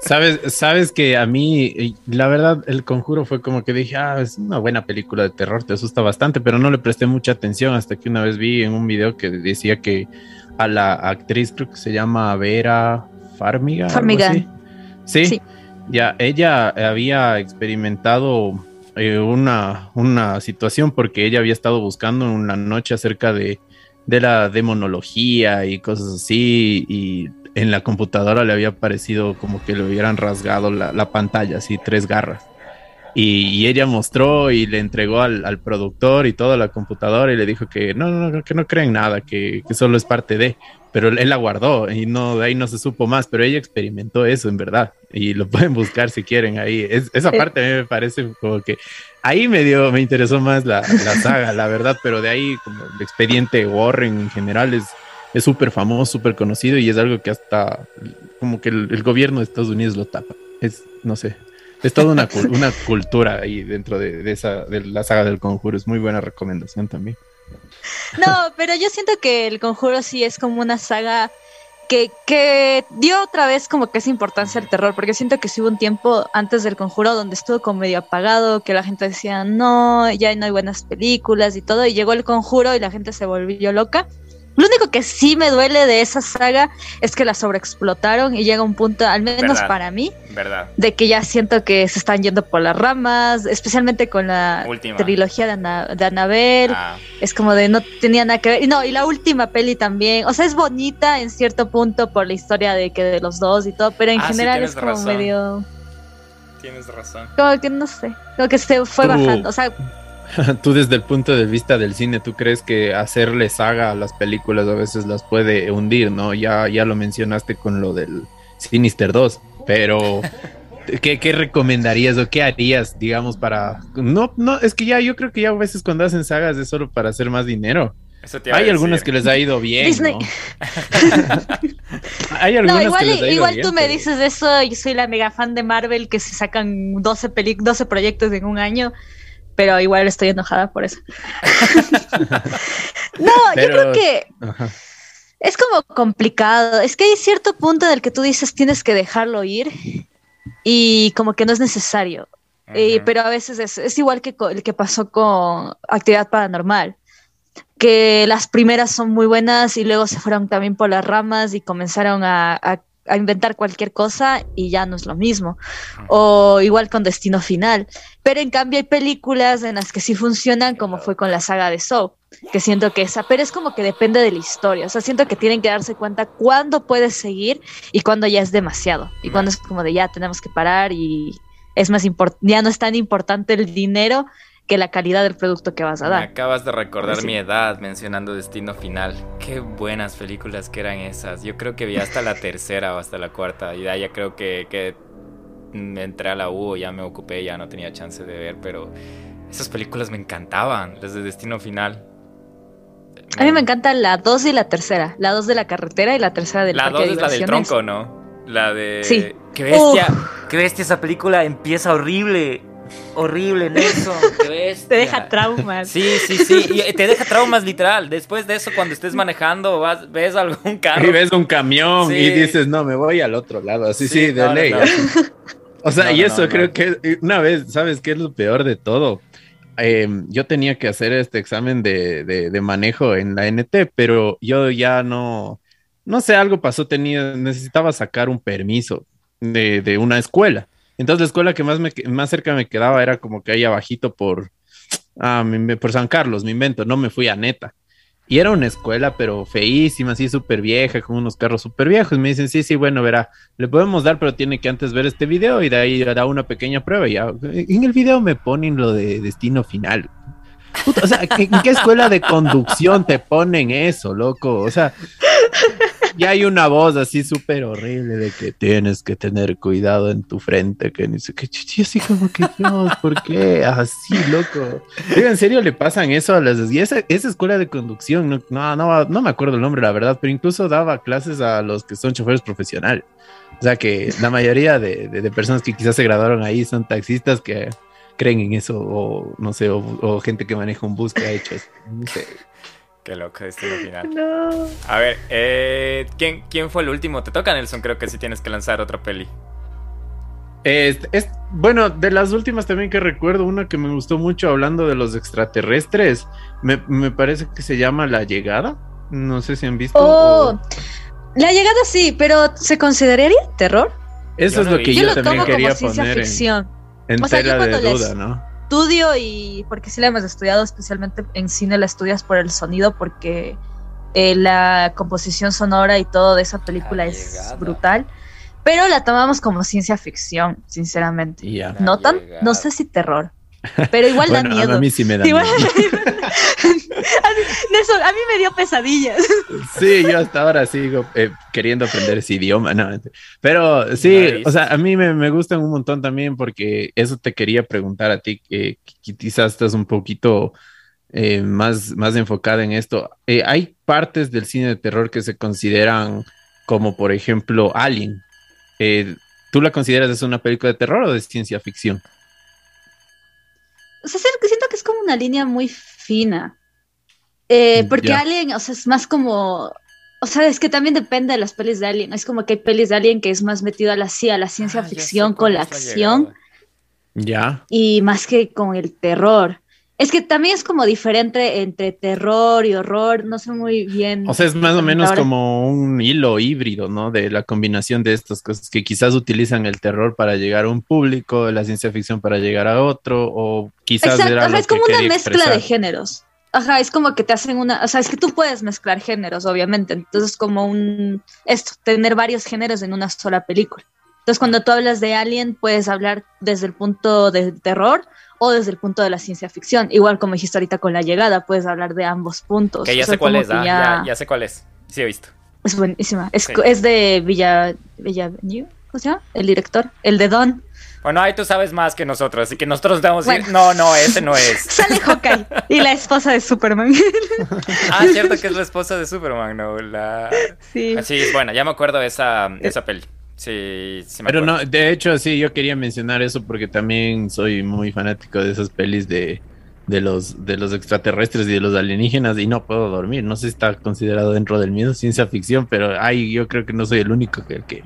Sabes, sabes que a mí, la verdad, el conjuro fue como que dije, ah, es una buena película de terror, te asusta bastante, pero no le presté mucha atención hasta que una vez vi en un video que decía que a la actriz, creo que se llama Vera Farmiga.
Farmiga.
¿Sí? ya ella había experimentado eh, una, una situación porque ella había estado buscando una noche acerca de de la demonología y cosas así, y en la computadora le había parecido como que le hubieran rasgado la, pantalla, así tres garras. Y, ella mostró y le entregó al, productor y toda la computadora y le dijo que no, no, que no creen nada, que, que, solo es parte de. Pero él la guardó y no, de ahí no se supo más, pero ella experimentó eso en verdad y lo pueden buscar si quieren ahí. Es, esa parte a mí me parece como que ahí me dio, me interesó más la, la saga, la verdad, pero de ahí como el expediente Warren en general es es súper famoso, súper conocido y es algo que hasta como que el, gobierno de Estados Unidos lo tapa. Es, no sé, es toda una, una cultura ahí dentro de, esa, de la saga del conjuro. Es muy buena recomendación también.
No, pero yo siento que el conjuro sí es como una saga que, que, dio otra vez como que esa importancia al terror, porque siento que sí hubo un tiempo antes del conjuro donde estuvo como medio apagado, que la gente decía, no, ya no hay buenas películas y todo, y llegó el conjuro y la gente se volvió loca. Lo único que sí me duele de esa saga es que la sobreexplotaron y llega un punto, al menos para mí,
¿verdad?
de que ya siento que se están yendo por las ramas, especialmente con la trilogía de, Ana, de Annabelle. Ah. Es como de no tenía nada que ver. Y no, y la última peli también. O sea, es bonita en cierto punto por la historia de que de los dos y todo, pero en ah, general es como medio.
Tienes razón.
Como que no sé, como que se fue bajando. O sea
tú desde el punto de vista del cine, ¿tú crees que hacerle saga a las películas a veces las puede hundir, no? Ya, ya lo mencionaste con lo del Sinister 2, pero ¿qué, ¿qué, recomendarías o qué harías, digamos, para... No, no, es que ya yo creo que ya a veces cuando hacen sagas es solo para hacer más dinero. Hay algunas que les ha ido bien. ¿no?
Hay algunas no, igual, que les ha ido igual tú me dices eso, yo soy la mega fan de Marvel que se sacan 12, 12 proyectos en un año pero igual estoy enojada por eso. no, yo creo que es como complicado. Es que hay cierto punto en el que tú dices tienes que dejarlo ir y como que no es necesario. pero a veces es, igual que el que pasó con actividad paranormal, que las primeras son muy buenas y luego se fueron también por las ramas y comenzaron a, a a inventar cualquier cosa y ya no es lo mismo. O igual con Destino Final. Pero en cambio hay películas en las que sí funcionan, como fue con la saga de Soul, que siento que esa, pero es como que depende de la historia. O sea, siento que tienen que darse cuenta cuándo puedes seguir y cuándo ya es demasiado. Y cuándo es como de ya tenemos que parar y es más ya no es tan importante el dinero que la calidad del producto que vas a dar.
Me acabas de recordar mi edad mencionando Destino Final. Qué buenas películas que eran esas. Yo creo que vi hasta la tercera o hasta la cuarta. Y ya creo que, que entré a la U, ya me ocupé, ya no tenía chance de ver, pero esas películas me encantaban, desde Destino Final.
A mí me encanta la 2 y la tercera. La 2 de la carretera y la tercera del
La 2 es la del tronco, ¿no? La de... Sí. ¡Qué bestia! ¡Qué bestia! Esa película empieza horrible horrible, Nelson. Te,
te deja traumas.
Sí, sí, sí. Y te deja traumas literal. Después de eso, cuando estés manejando, vas, ves algún carro.
Y ves un camión y dices, no, me voy al otro lado. Así, sí, de ley. O sea, y eso creo que una vez, ¿sabes qué es lo peor de todo? Em, yo tenía que hacer este examen de, de, manejo en la NT, pero yo ya no, no sé, algo pasó, tenía, necesitaba sacar un permiso de, de una escuela. Entonces la escuela que más, me, más cerca me quedaba era como que ahí abajito por, ah, por San Carlos, me invento, no me fui a neta. Y era una escuela, pero feísima, así súper vieja, con unos carros súper viejos. Me dicen, sí, sí, bueno, verá, le podemos dar, pero tiene que antes ver este video y de ahí hará una pequeña prueba. Y ya, en el video me ponen lo de destino final. o sea, ¿en qué escuela de conducción te ponen eso, loco? O sea, ya hay una voz así súper horrible de que tienes que tener cuidado en tu frente, que dice que chichi, así como que Dios, ¿por qué? Así, loco. ¿en serio le pasan eso a las y esa, esa escuela de conducción? No, no, no, me acuerdo el nombre, la verdad, pero incluso daba clases a los que son choferes profesionales. O sea que la mayoría de, de, personas que quizás se graduaron ahí son taxistas que creen en eso, o no sé, o, gente que maneja un bus que ha hecho. No sé.
Qué loco destino final. No. A ver, eh, ¿quién, ¿quién fue el último? Te toca, Nelson. Creo que sí tienes que lanzar otra peli.
Es, bueno, de las últimas también que recuerdo, una que me gustó mucho hablando de los extraterrestres, me, parece que se llama La Llegada. No sé si han visto.
Oh, La Llegada sí, pero ¿se consideraría terror?
Eso es lo que yo, también quería poner ficción. en, tela de duda, ¿no?
Estudio y porque sí la hemos estudiado, especialmente en cine la estudias por el sonido, porque eh, la composición sonora y todo de esa película es brutal. pero la tomamos como ciencia ficción, sinceramente.
Ya.
No tan, no sé si terror, pero igual da miedo.
A mí sí me da
Igual-
miedo.
Nelson, a mí me dio pesadillas.
Sí, yo hasta ahora sigo eh, queriendo aprender ese idioma, ¿no? Pero sí,
Nice.
o sea, a mí me, me gustan un montón también porque eso te quería preguntar a ti, que, que quizás estás un poquito eh, más, más enfocada en esto. Eh, hay partes del cine de terror que se consideran como, por ejemplo, Alien. Eh, ¿Tú la consideras es una película de terror o de ciencia ficción?
O sea, siento siento que es como una línea muy fina. Eh, porque
Ya.
Alien, o sea, es más como. O sea, es que también depende de las pelis de Alien. Es como que hay pelis de Alien que es más metido a la, sí, a la ciencia
Ah, sé
ficción con la acción.
Ya.
y más que con el terror. Es que también es como diferente entre terror y horror. No sé muy bien.
O sea, es más o menos
Ahora-
como un hilo híbrido, ¿no? De la combinación de estas cosas que quizás utilizan el terror para llegar a un público, la ciencia ficción para llegar a otro, o quizás
Exacto,
era
es
que
como una mezcla
expresar.
de géneros. Ajá, es como que te hacen una, o sea, es que tú puedes mezclar géneros, obviamente. Entonces, como un, esto, tener varios géneros en una sola película. Entonces, cuando tú hablas de Alien, puedes hablar desde el punto del terror o desde el punto de la ciencia ficción. Igual como dijiste ahorita con la llegada, puedes hablar de ambos puntos.
Que ya
O sea,
sé cuál es, ah,
ya-
ya, ya sé cuál es. Sí, he visto.
Es buenísima. Es,
Sí.
es de Villa, Villa, ¿cómo se llama? El director, el de Don.
Bueno, ahí tú sabes más que nosotros, así que nosotros
Bueno.
no, no, ese no es.
Sale Hawkeye y la esposa de Superman.
Ah, cierto que es la esposa de Superman, ¿no? La...
sí.
Sí, es buena, ya me acuerdo de esa, de esa peli. Sí, sí me
Pero
acuerdo.
no, de hecho, sí, yo quería mencionar eso porque también soy muy fanático de esas pelis de, de los, de los extraterrestres y de los alienígenas y no puedo dormir. No sé si está considerado dentro del miedo ciencia ficción, pero ay, yo creo que no soy el único que, que,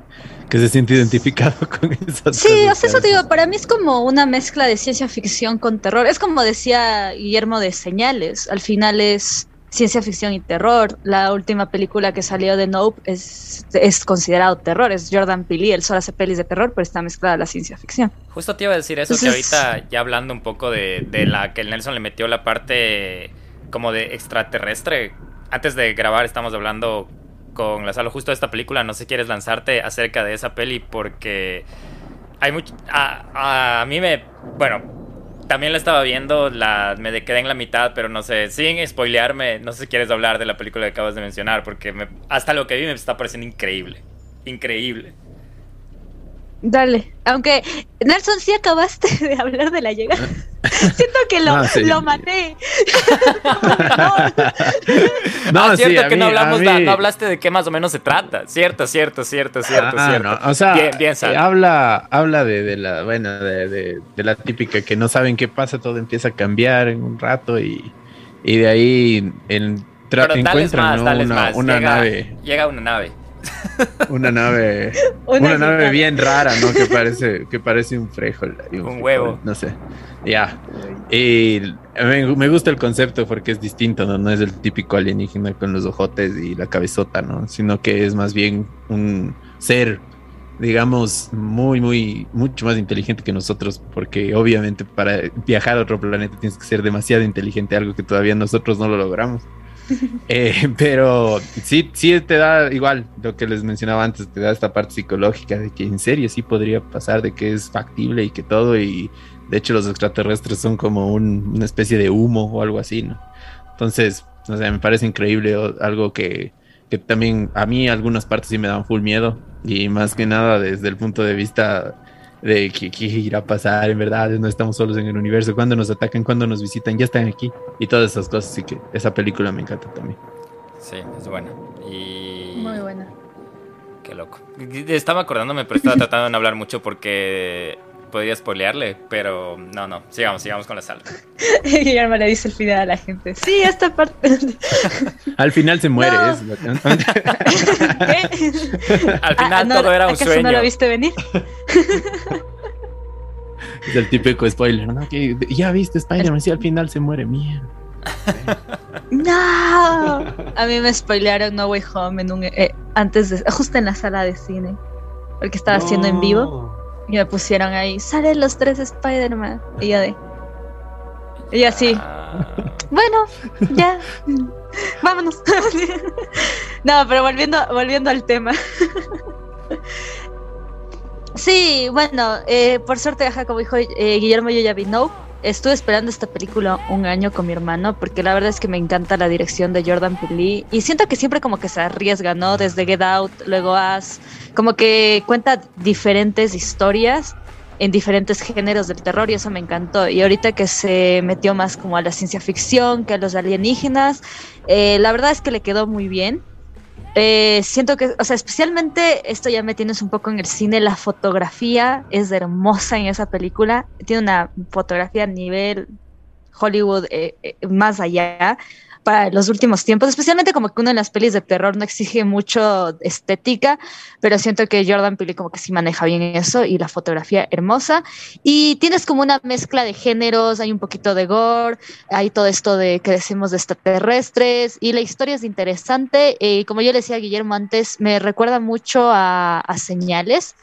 que se siente identificado con esas
Sí,
cosas
o sea, eso te digo, para mí es como una mezcla de ciencia ficción con terror. Es como decía Guillermo de Señales, al final es ciencia ficción y terror. La última película que salió de Nope es, es considerado terror, es Jordan Peele, él solo hace pelis de terror, pero está mezclada a la ciencia ficción.
Justo te iba a decir eso, que ahorita ya hablando un poco de, de la que el Nelson le metió la parte como de extraterrestre. Antes de grabar estamos hablando con la sala justo de esta película, no sé si quieres lanzarte acerca de esa peli porque hay mucho... A, a mí me... Bueno, también la estaba viendo, la, me quedé en la mitad, pero no sé, sin spoilearme, no sé si quieres hablar de la película que acabas de mencionar, porque me- hasta lo que vi me está pareciendo increíble. Increíble.
Dale, aunque Nelson, sí acabaste de hablar de la llegada. Siento que lo,
No, sí.
lo maté.
No,
ah,
sí,
cierto que no
mí-
hablamos,
mí-
da- no hablaste de qué más o menos se trata. Cierto, cierto, cierto, cierto,
Ah,
cierto.
no, o sea,
bien,
eh, habla, habla de, de la, bueno, de, de- de la típica que no saben qué pasa, todo empieza a cambiar en un rato y, y de ahí en, encuentran
más,
¿no? una,
más.
una
llega,
nave,
Llega una nave.
una nave, una, nave bien rara, ¿no? Que parece, que parece un frijol, y
Un
frijol,
huevo.
no sé, ya. Y me, me gusta el concepto porque es distinto, ¿no? No es el típico alienígena con los ojotes y la cabezota, ¿no? Sino que es más bien un ser, digamos, muy, muy, mucho más inteligente que nosotros, porque obviamente para viajar a otro planeta tienes que ser demasiado inteligente, algo que todavía nosotros no lo logramos. Eh, pero sí, sí te da igual lo que les mencionaba antes, te da esta parte psicológica de que en serio sí podría pasar, de que es factible y que todo, y de hecho los extraterrestres son como un- una especie de humo o algo así, ¿no? Entonces, o sea, me parece increíble, algo que, que también a mí algunas partes sí me dan full miedo, y más que nada desde el punto de vista de que qué irá a pasar, en verdad, no estamos solos en el universo, cuando nos atacan, cuando nos visitan, ya están aquí, y todas esas cosas, así que esa película me encanta también.
Sí, es buena. Y.
Muy buena.
Qué loco. Estaba acordándome, pero estaba tratando de no hablar mucho porque podría spoilearle, pero no, no. Sigamos, sigamos con la sala.
Guillermo le dice el final a la gente. Sí, esta parte.
Al final se muere,
No.
es lo que-
¿Qué?
Al final
Ah, no,
todo era un
¿acaso
sueño.
no lo viste venir?
es el típico spoiler, ¿no? Que ya viste Spider-Man, sí, al final se muere, mierda.
No. A mí me spoilearon No Way Home en un eh, antes de justo en la sala de cine, porque estaba haciendo en vivo y me pusieron ahí, salen los tres Spider-Man y yo de y así,
Ah,
bueno, ya, vámonos. no, pero volviendo volviendo al tema. Sí, bueno, eh, por suerte, como dijo eh, Guillermo, yo ya vi No. Estuve esperando esta película un año con mi hermano porque la verdad es que me encanta la dirección de Jordan Peele y siento que siempre como que se arriesga, ¿no? Desde Get Out, luego As, como que cuenta diferentes historias en diferentes géneros del terror y eso me encantó. Y ahorita que se metió más como a la ciencia ficción, que a los alienígenas, eh, la verdad es que le quedó muy bien. Eh, siento que, o sea, especialmente esto ya me tienes un poco en el cine, la fotografía es hermosa en esa película, tiene una fotografía a nivel Hollywood eh, más allá para los últimos tiempos, especialmente como que uno en las pelis de terror no exige mucho estética, pero siento que Jordan Peele como que sí maneja bien eso y la fotografía hermosa. Y tienes como una mezcla de géneros, hay un poquito de gore, hay todo esto de que decimos de extraterrestres y la historia es interesante. y como yo le decía a Guillermo antes, me recuerda mucho a, Señales.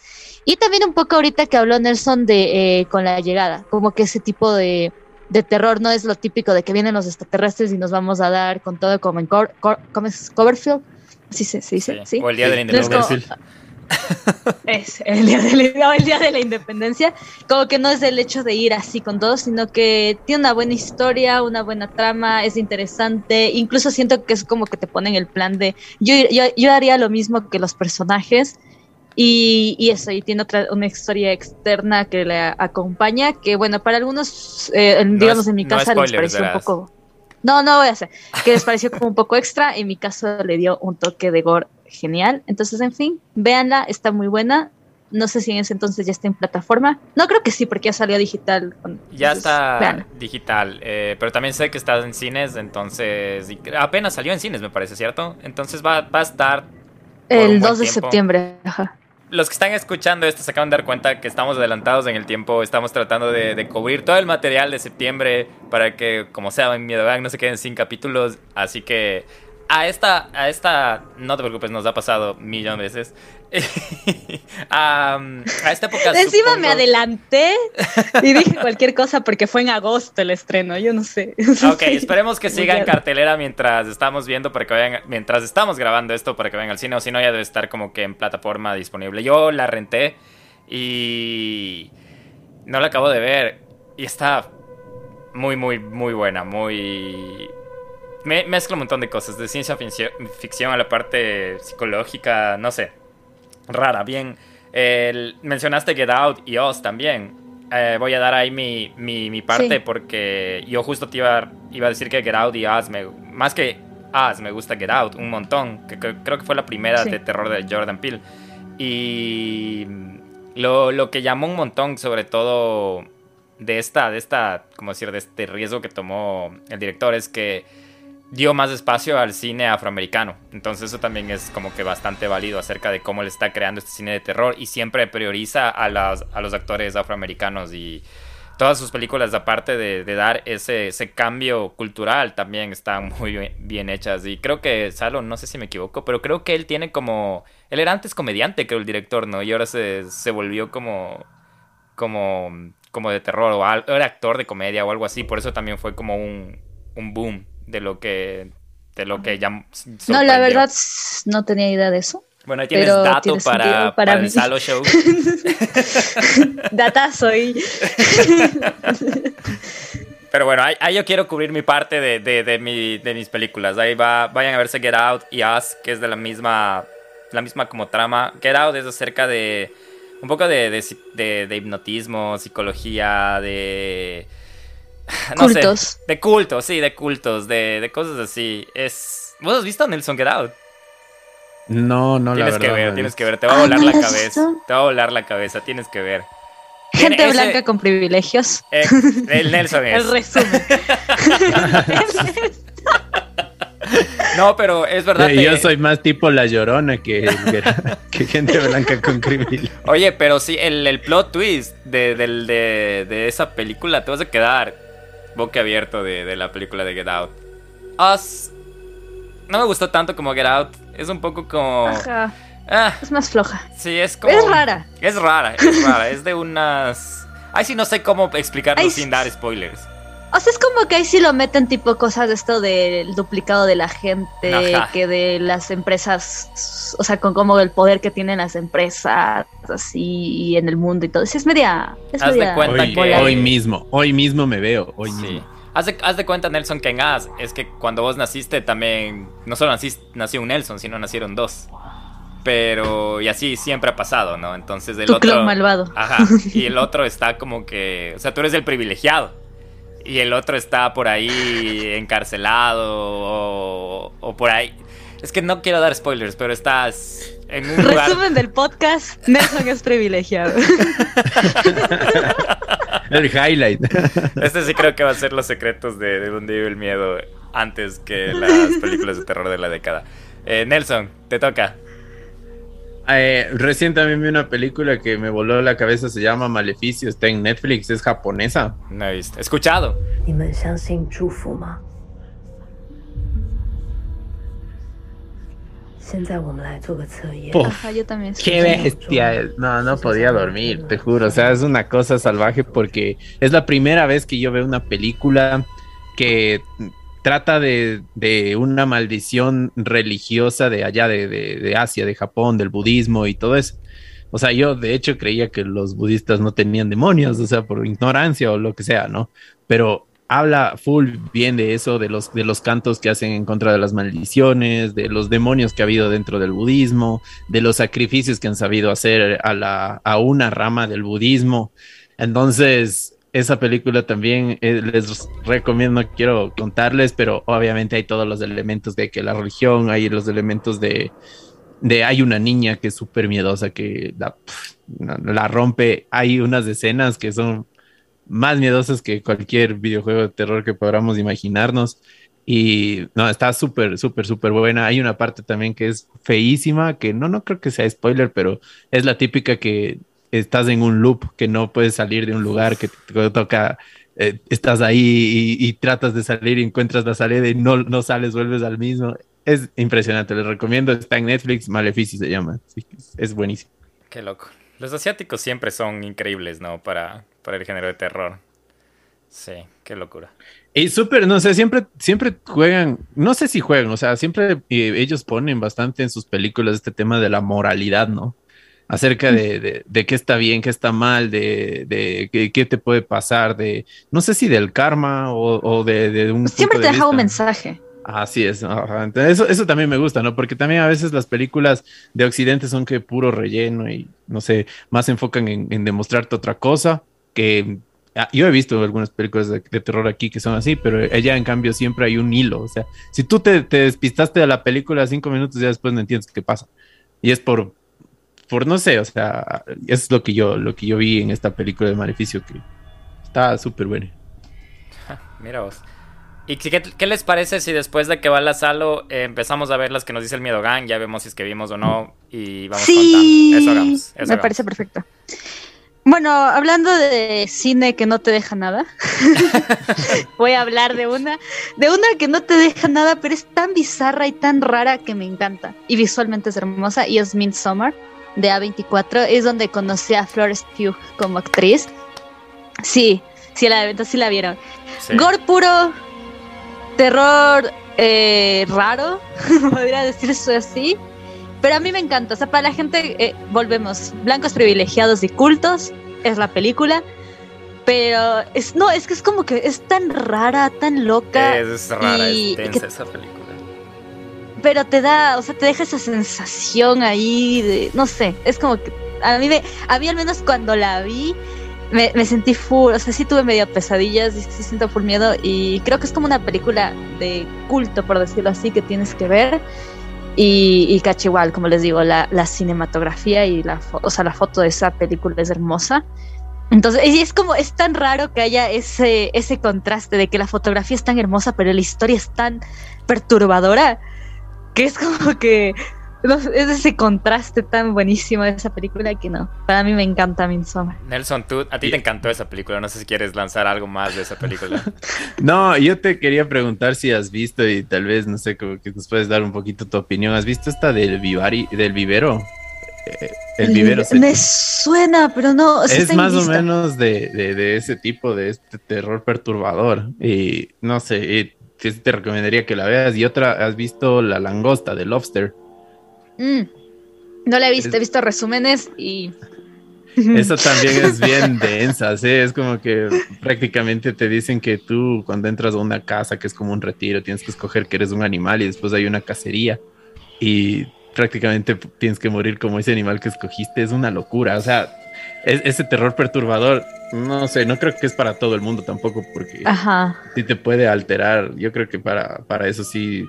Y también un poco ahorita que habló Nelson de eh, con la llegada, como que ese tipo de de terror no es lo típico de que vienen los extraterrestres y nos vamos a dar con todo como en Coverfield. Sí, sí, sí, sí,
O el día de la independencia.
es el día, de la, el día de la independencia. Como que no es el hecho de ir así con todo, sino que tiene una buena historia, una buena trama, es interesante. Incluso siento que es como que te ponen el plan de. Yo, yo, yo haría lo mismo que los personajes y, eso, y tiene otra, una historia externa que le acompaña, que bueno, para algunos, eh, digamos en mi casa les pareció un poco... No, no voy a hacer, que les pareció como un poco extra, en mi caso le dio un toque de gore genial, entonces en fin, véanla, está muy buena, no sé si en ese entonces ya está en plataforma. No creo que sí, porque ya salió digital.
Ya está digital, eh, pero también sé que está en cines, entonces apenas salió en cines, me parece, ¿cierto? Entonces va, va a estar...
El 2 de septiembre, ajá
los que están escuchando esto se acaban de dar cuenta que estamos adelantados en el tiempo. Estamos tratando de, cubrir todo el material de septiembre para que, como sea, en Miedo no se queden sin capítulos. Así que a esta, a esta, no te preocupes, nos ha pasado millón de veces. a, esta época.
Encima me adelanté y dije cualquier cosa porque fue en agosto el estreno, yo no sé.
Ok, esperemos que siga en cartelera mientras estamos viendo para que vayan, mientras estamos grabando esto para que vayan al cine, o si no, ya debe estar como que en plataforma disponible. Yo la renté y no la acabo de ver y está muy, muy, muy buena, muy me, mezcla un montón de cosas, de ciencia ficción a la parte psicológica, no sé, rara, bien. mencionaste Get Out y Oz también. Eh, voy a dar ahí mi, mi, parte porque yo justo te iba, iba, a decir que Get Out y Oz, me, más que Oz, me gusta Get Out un montón, que, creo que fue la primera de terror de Jordan Peele. Y lo, lo, que llamó un montón, sobre todo de esta, de esta, como decir, de este riesgo que tomó el director, es que dio más espacio al cine afroamericano. Entonces eso también es como que bastante válido acerca de cómo le está creando este cine de terror y siempre prioriza a, a los actores afroamericanos y todas sus películas aparte de, dar ese, ese, cambio cultural también están muy bien, hechas y creo que Salo, no sé si me equivoco, pero creo que él tiene como... Él era antes comediante, creo, el director, ¿no? Y ahora se, se volvió como... como como de terror o era actor de comedia o algo así, por eso también fue como un, un boom de lo que de lo que ya
No, la verdad no tenía idea de eso.
Bueno, ahí tienes dato para, para, el Salo Show.
Data soy.
Pero bueno, ahí, yo quiero cubrir mi parte de, de, mi, de, mis películas. Ahí va, vayan a verse Get Out y Us, que es de la misma, la misma como trama. Get Out es acerca de un poco de, de hipnotismo, psicología, de
cultos.
de cultos, sí, de cultos, de, de, cosas así. Es. ¿Vos has visto Nelson Get Out?
No, no,
tienes
la
que ver, tienes que ver. Te va a volar la cabeza. Te va a volar la cabeza, tienes que ver.
Gente blanca con privilegios.
Eh, el Nelson es.
el resumen.
No, pero es verdad.
Yo soy más tipo la llorona que, que gente blanca con privilegios.
Oye, pero sí, el, el plot twist de, de, de, esa película te vas a quedar boque abierto de, la película de Get Out. Us no me gustó tanto como Get Out. Es un poco como.
Ajá. Ah, es más floja.
Sí, es como.
Es rara.
Es rara, es rara. es de unas. Ay, sí, no sé cómo explicarlo sin dar spoilers.
O sea, es como que ahí sí lo meten tipo cosas de esto del duplicado de la gente,
Ajá.
que de las empresas, o sea, con como el poder que tienen las empresas así en el mundo y todo. Sí, es media... Es
Haz de cuenta
Hoy,
que-
hoy mismo, hoy mismo me veo, hoy
Sí.
mismo.
Haz de, haz de cuenta, Nelson, que en As es que cuando vos naciste también, no solo naciste, nació un Nelson, sino nacieron dos. Pero, y así siempre ha pasado, ¿no? Entonces el
Tu
otro...
clon malvado.
Ajá, y el otro está como que, o sea, tú eres el privilegiado. Y el otro está por ahí encarcelado o, o por ahí. Es que no quiero dar spoilers, pero estás en un lugar...
Resumen del podcast, Nelson es privilegiado.
El highlight.
Este sí creo que va a ser los secretos de, de donde vive el miedo antes que las películas de terror de la década. Eh, Nelson, te toca.
Eh, Recién también vi una película que me voló la cabeza, se llama Maleficio, está en Netflix, es japonesa.
No he visto, escuchado.
Yo también
qué bestia. No, no podía dormir, te juro. O sea, es una cosa salvaje porque es la primera vez que yo veo una película que trata de, de una maldición religiosa de allá de, de- de Asia, de Japón, del budismo y todo eso. O sea, yo de hecho creía que los budistas no tenían demonios, o sea, por ignorancia o lo que sea, ¿no? Pero habla full bien de eso, de los, de los cantos que hacen en contra de las maldiciones, de los demonios que ha habido dentro del budismo, de los sacrificios que han sabido hacer a, la, a una rama del budismo. Entonces, esa película también eh, les recomiendo, quiero contarles, pero obviamente hay todos los elementos de que la religión, hay los elementos de, de hay una niña que es súper miedosa, que la rompe, hay unas escenas que son más miedosas que cualquier videojuego de terror que podamos imaginarnos. Y no, está súper, súper, súper buena. Hay una parte también que es feísima, que no, no creo que sea spoiler, pero es la típica que estás en un loop, que no puedes salir de un lugar, que te toca, eh, estás ahí y, y tratas de salir y encuentras la salida y no, no sales, vuelves al mismo. Es impresionante, les recomiendo. Está en Netflix, Maleficio se llama. Sí, es- es buenísimo.
Qué loco. Los asiáticos siempre son increíbles, ¿no? Para, para el género de terror. Sí, qué locura.
Y súper, no sé, siempre, siempre juegan, no sé si juegan, o sea, siempre eh, ellos ponen bastante en sus películas este tema de la moralidad, ¿no? Acerca de, de, de qué está bien, qué está mal, de, de qué, qué te puede pasar, de, no sé si del karma o, o de, de un...
Siempre
punto
te
de
deja un mensaje.
Así es. Entonces, eso, eso también me gusta, ¿no? Porque también a veces las películas de Occidente son que puro relleno y, no sé, más se enfocan en, en demostrarte otra cosa que... ah, Yo he visto algunas películas de, de terror aquí que son así, pero ella en cambio siempre hay un hilo. O sea, si tú te, te despistaste de la película cinco minutos, ya después no entiendes qué pasa. Y es por, por no sé, o sea, es lo que yo, lo que yo vi en esta película de Maleficio que está súper bueno.
Mira vos. ¿Y qué, qué les parece si después de que va la Salo eh, empezamos a ver las que nos dice el Miedo Gang? Ya vemos si es que vimos o no y vamos
Sí,
contando. Eso hagamos. Eso
me
hagamos.
parece perfecto. Bueno, hablando de cine que no te deja nada, voy a hablar de una, de una que no te deja nada, pero es tan bizarra y tan rara que me encanta. Y visualmente es hermosa, y es Midsommar, de A24. Es donde conocí a Florence Pugh como actriz. Sí, sí la, entonces sí la vieron.
Sí.
Gore puro, terror eh, raro, podría decirse así. Pero a mí me encanta. O sea, para la gente, eh, volvemos, blancos privilegiados y cultos, es la película. Pero es, no, es que es como que es tan rara, tan loca.
Es rara,
y-
es esa película.
Pero te da, o sea, te deja esa sensación ahí de, no sé, es como que a mí me, a mí al menos cuando la vi, me, me sentí full, o sea, sí tuve medio pesadillas, sí, sí siento full miedo y creo que es como una película de culto, por decirlo así, que tienes que ver. Y, y cacho igual, como les digo, la, la cinematografía y la, o sea, la foto de esa película es hermosa. Entonces, y es como, es tan raro que haya ese, ese contraste de que la fotografía es tan hermosa, pero la historia es tan perturbadora, que es como que no es ese contraste tan buenísimo de esa película que no, para mí me encanta Midsommar.
Nelson, tú, a ti te encantó esa película. No sé si quieres lanzar algo más de esa película.
No, yo te quería preguntar si has visto y tal vez, no sé, como que nos puedes dar un poquito tu opinión. ¿Has visto esta del Vivari, del vivero? Eh, El vivero
Liber- Me suena, pero no. o sea,
es más o menos de, de- de ese tipo, de este terror perturbador. Y no sé, eh, te recomendaría que la veas. Y otra, ¿has visto La Langosta de Lobster?
Mm. No la he visto,
Es-
he visto resúmenes y.
Esa también es bien densa, ¿sí? Es como que prácticamente te dicen que tú cuando entras a una casa que es como un retiro, tienes que escoger que eres un animal y después hay una cacería y prácticamente tienes que morir como ese animal que escogiste. Es una locura, o sea, es- ese terror perturbador, no sé, no creo que es para todo el mundo tampoco porque
Ajá.
sí te puede alterar. Yo creo que para, para eso sí,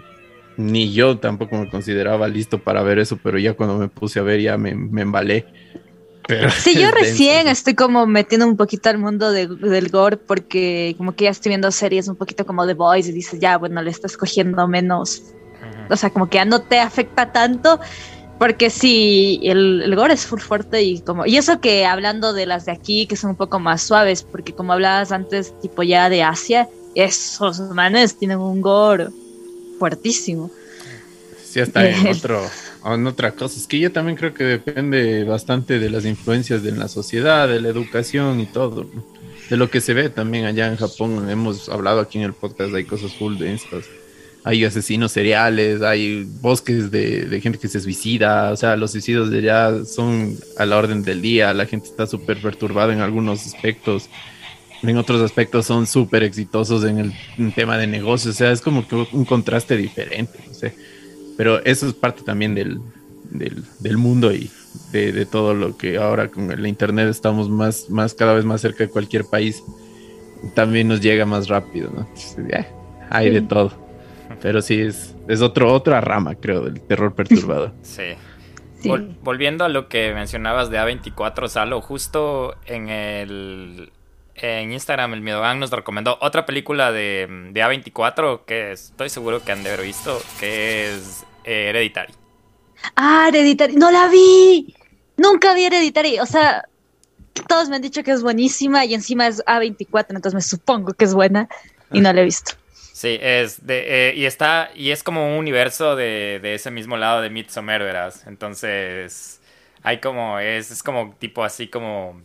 ni yo tampoco me consideraba listo para ver eso, pero ya cuando me puse a ver ya me, me embalé. Pero
Sí, yo recién estoy como metiendo un poquito al mundo de- del gore porque como que ya estoy viendo series un poquito como The Boys y dices, ya, bueno, le estás cogiendo menos, o sea, como que ya no te afecta tanto porque sí, el, el gore es full fuerte y como, y eso que hablando de las de aquí que son un poco más suaves, porque como hablabas antes, tipo ya de Asia, esos manes tienen un gore fuertísimo.
Sí, está en otro, en otra cosa. Es que yo también creo que depende bastante de las influencias de la sociedad, de la educación y todo. De lo que se ve también allá en Japón. Hemos hablado aquí en el podcast, hay cosas full densas. Hay asesinos seriales, hay bosques de, de gente que se suicida. O sea, los suicidios de allá son a la orden del día. La gente está súper perturbada en algunos aspectos. En otros aspectos son súper exitosos en el en tema de negocios. O sea, es como que un contraste diferente. No sé pero eso es parte también del, del, del mundo y de, de todo lo que ahora con el internet estamos más, más cada vez más cerca de cualquier país también nos llega más rápido ¿no? Entonces, hay de todo pero sí es, es otro, otra rama creo del terror perturbador
Sí.
Sí.
Vol- volviendo a lo que mencionabas de A24, Salo, justo en el en Instagram el Miedogan nos recomendó otra película de, de A24 que estoy seguro que han de haber visto, que es eh, Hereditary.
Ah, Hereditary. No la vi. Nunca vi Hereditary. O sea, todos me han dicho que es buenísima y encima es A24, entonces me supongo que es buena y no la he visto.
Sí, es de, eh, y está y es como un universo de, de ese mismo lado de Midsommar, verás. Entonces, hay como es, es como tipo así como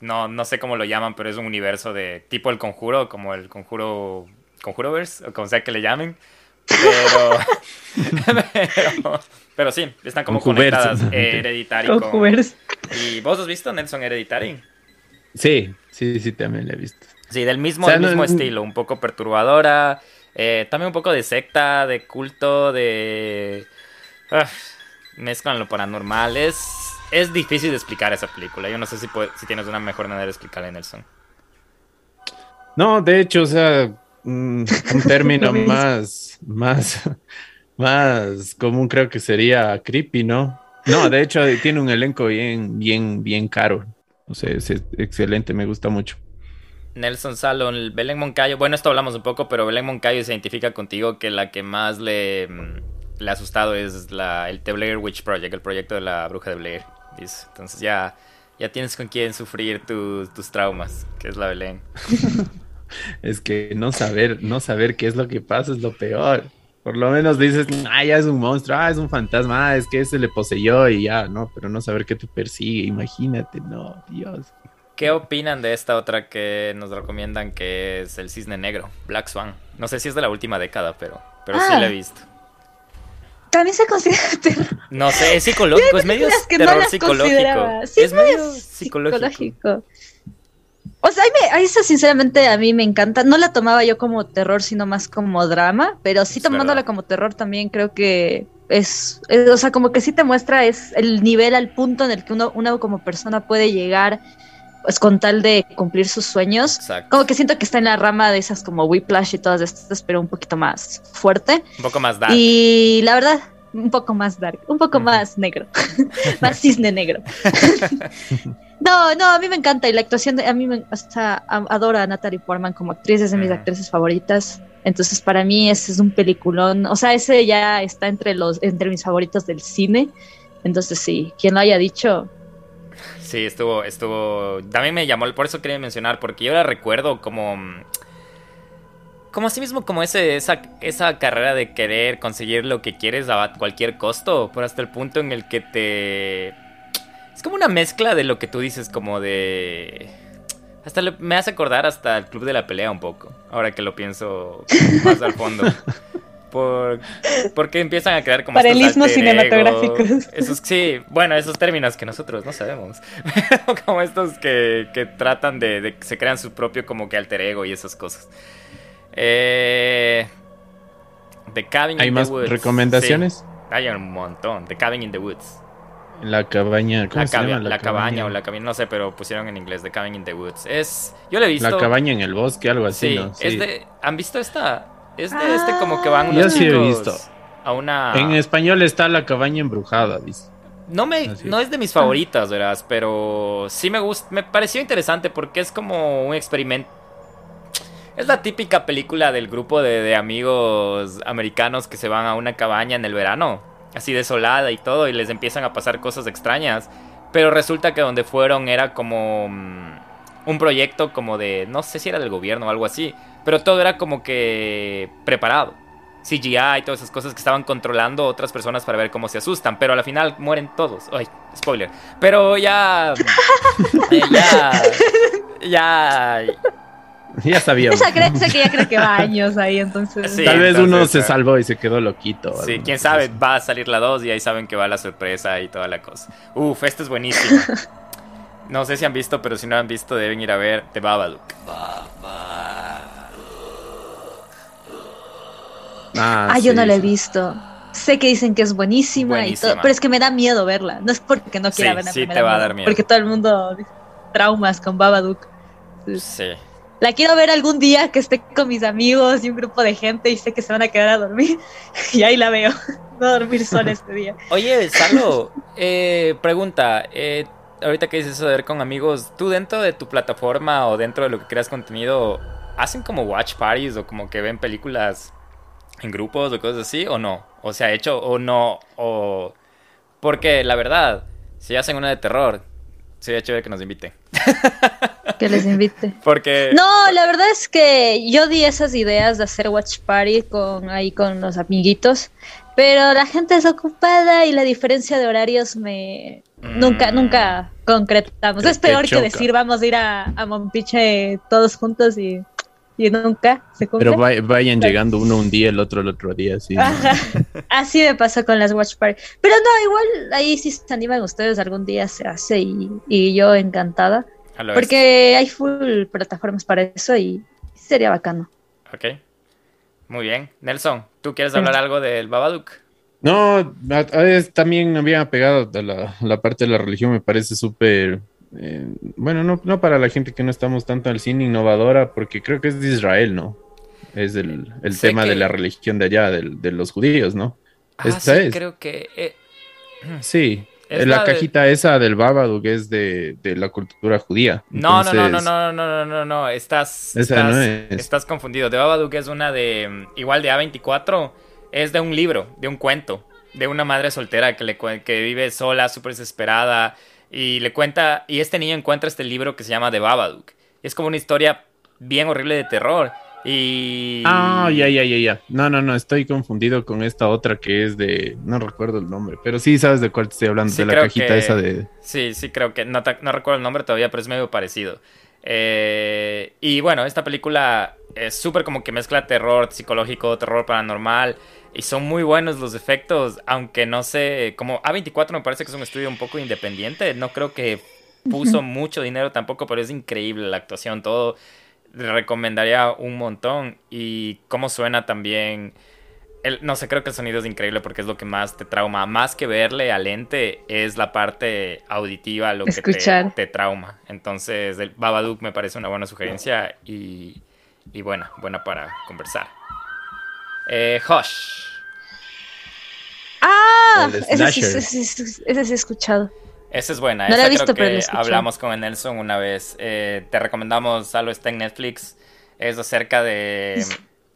no no sé cómo lo llaman, pero es un universo de tipo el conjuro, como el conjuro conjuroverse o como sea que le llamen. Pero pero, pero sí, están como conectadas eh, Hereditary con. ¿Y vos has visto Nelson Hereditary?
sí sí sí también la he visto
Sí, del mismo,
O sea,
del
no-
mismo estilo, un poco perturbadora, eh, también un poco de secta, de culto, de... ah, mezclan lo paranormal, es, es difícil de explicar esa película, yo no sé si, puede- si tienes una mejor manera de explicarla, Nelson.
No, de hecho, o sea, mm, un término más, más, más común creo que sería creepy, ¿no? No, de hecho, tiene un elenco bien, bien, bien caro. O sea, es excelente, me gusta mucho.
Nelson Salon, el Belén Moncayo, bueno, esto hablamos un poco, pero Belén Moncayo se identifica contigo que la que más le, mm, le ha asustado es la, el The Blair Witch Project, el proyecto de la bruja de Blair. dice. Entonces ya, ya tienes con quién sufrir tus- traumas, que es la Belén.
Es que no saber, no saber qué es lo que pasa es lo peor. Por lo menos dices, ah, ya es un monstruo, ah, es un fantasma, ah, es que ese le poseyó y ya, no, pero no saber qué te persigue, imagínate, no, Dios.
¿Qué opinan de esta otra que nos recomiendan que es el cisne negro, Black Swan? No sé si es de la última década, pero, pero sí
Ah.
la he visto.
También se considera terror.
No sé, es psicológico, es medio
no
terror psicológico.
Sí,
es
no
medio
es
psicológico.
psicológico. O sea, a, mí me- a eso sinceramente a mí me encanta. No la tomaba yo como terror, sino más como drama, pero sí
Es
tomándola
verdad.
como terror también creo que es, es- o sea, como que sí te muestra es el nivel al punto en el que uno, uno como persona puede llegar, pues con tal de cumplir sus sueños.
Exacto.
Como que siento que está en la rama de esas como Whiplash y todas estas, pero un poquito más fuerte.
Un poco más dark.
Y la verdad, un poco más dark, un poco más negro, más cisne negro. no, no, a mí me encanta y la actuación de, a mí me, o sea, a- adoro a Natalie Portman como actriz, es de mis actrices favoritas. Entonces, para mí ese es un peliculón, o sea, ese ya está entre los entre mis favoritos del cine. Entonces, sí, quien lo haya dicho,
Sí, estuvo, estuvo. También me llamó, por eso quería mencionar, porque yo la recuerdo como. Como así mismo, como ese, esa, esa carrera de querer conseguir lo que quieres a cualquier costo, por hasta el punto en el que te. Es como una mezcla de lo que tú dices, como de. Hasta le- me hace acordar hasta el Club de la Pelea un poco. Ahora que lo pienso más al fondo. Por, porque empiezan a crear como
Paralelismos cinematográficos.
Esos, sí, bueno, esos términos que nosotros no sabemos. Pero como estos que, que tratan de, de- Se crean su propio como que alter ego y esas cosas. Eh, The Cabin
¿Hay
in
más
the Woods.
recomendaciones?
Sí, hay un montón. The Cabin in the Woods.
La cabaña, ¿cómo
La,
se llama?
la cabaña o la cabina, no sé, pero pusieron en inglés The Cabin in the Woods. Es. Yo lo he visto.
La cabaña en el bosque, algo así,
Sí,
¿no?
es de. ¿Han visto esta? Es de este como que van
Ah.
unos
Yo sí he visto.
A una.
En español está la cabaña embrujada, dice.
No me,
Así
no es de mis favoritas, verás, pero sí me gusta, me pareció interesante porque es como un experimento. Es la típica película del grupo de, de amigos americanos que se van a una cabaña en el verano, así desolada y todo, y les empiezan a pasar cosas extrañas. Pero resulta que donde fueron era como mm, un proyecto como de, no sé si era del gobierno o algo así, pero todo era como que preparado. CGI y todas esas cosas que estaban controlando otras personas para ver cómo se asustan, pero al final mueren todos. Ay, spoiler. Pero ya. eh, ya. Ya.
Ya sabíamos.
Esa que ya creo que va años ahí, entonces.
Sí.
Tal vez uno se salvó y se quedó loquito.
Sí, quién sabe, va a salir la 2 y ahí saben que va la sorpresa y toda la cosa. Uf, esta es buenísima. No sé si han visto, pero si no han visto, deben ir a ver The Babadook.
Ah,
Ah, yo
sí,
no la he visto. Sé que dicen que es buenísima, y todo, pero es que me da miedo verla. No es porque no quiera
Sí,
verla,
sí te va a dar miedo.
Porque todo el mundo traumas con Babadook.
Sí.
La quiero ver algún día que esté con mis amigos y un grupo de gente y sé que se van a quedar a dormir. Y ahí la veo. A dormir sola este día.
Oye, Salo, eh, pregunta. eh, ahorita que dices eso de ver con amigos, ¿tú dentro de tu plataforma o dentro de lo que creas contenido, hacen como watch parties o como que ven películas en grupos o cosas así o no? O sea, hecho o no, o... Porque la verdad, si hacen una de terror, sería chévere que nos inviten.
Que les invite.
Porque...
No, la verdad es que yo di esas ideas de hacer watch party con ahí con los amiguitos, pero la gente es ocupada y la diferencia de horarios me nunca
Mm.
nunca concretamos.
Te-
es peor que decir vamos a ir a, a Mompiche todos juntos y, y nunca se cumple.
Pero vay- vayan llegando uno un día, el otro el otro día, sí.
Ajá. Así me pasó con las watch party. Pero no, igual ahí si se animan ustedes algún día se hace y, y yo encantada. Porque hay full plataformas para eso y sería bacano.
Ok. Muy bien. Nelson, ¿tú quieres hablar algo del Babadook?
No, a- a también había pegado a la, la parte de la religión, me parece súper, eh, bueno, no, no para la gente que no estamos tanto al cine innovadora, porque creo que es de Israel, ¿no? Es el, el
Sé
tema
que-
de la religión de allá, del- de los judíos, ¿no?
Ah,
Esta
sí,
es.
creo que... eh,
Sí,
Es
la,
la de-
cajita esa del Babadook es de, de la cultura judía.
No, no, no, no,
Entonces,
no, no, no, no, no, estás, estás,
no es.
estás confundido. The Babadook es una de, mm, igual de A24, es de un libro, de un cuento, de una madre soltera que, le, que vive sola, súper desesperada, y le cuenta, y este niño encuentra este libro que se llama The Babadook. Es como una historia bien horrible de terror, y...
Ah, ya, ya, ya, ya. No, no, no, estoy confundido con esta otra que es de, no recuerdo el nombre, pero sí sabes de cuál te estoy hablando,
Sí,
de la cajita
que-
esa de...
Sí, sí, creo que no, no recuerdo el nombre todavía, pero es medio parecido. Eh, y bueno, esta película es súper como que mezcla terror psicológico, terror paranormal, y son muy buenos los efectos, aunque no sé, como A24 me parece que es un estudio un poco independiente, no creo que puso mucho dinero tampoco, pero es increíble la actuación, todo. Le recomendaría un montón y cómo suena también. El, no sé, creo que el sonido es increíble porque es lo que más te trauma. Más que verle al ente, es la parte auditiva lo que te trauma. Entonces, el Babadook me parece una buena sugerencia y, y buena, buena para conversar. Eh, Hush.
Ah, ese sí, ese, sí- ese sí he escuchado.
Esa es buena.
No la he visto,
creo
pero la
hablamos con el Nelson una vez. Eh, te recomendamos, Salo, está en Netflix. Es acerca de...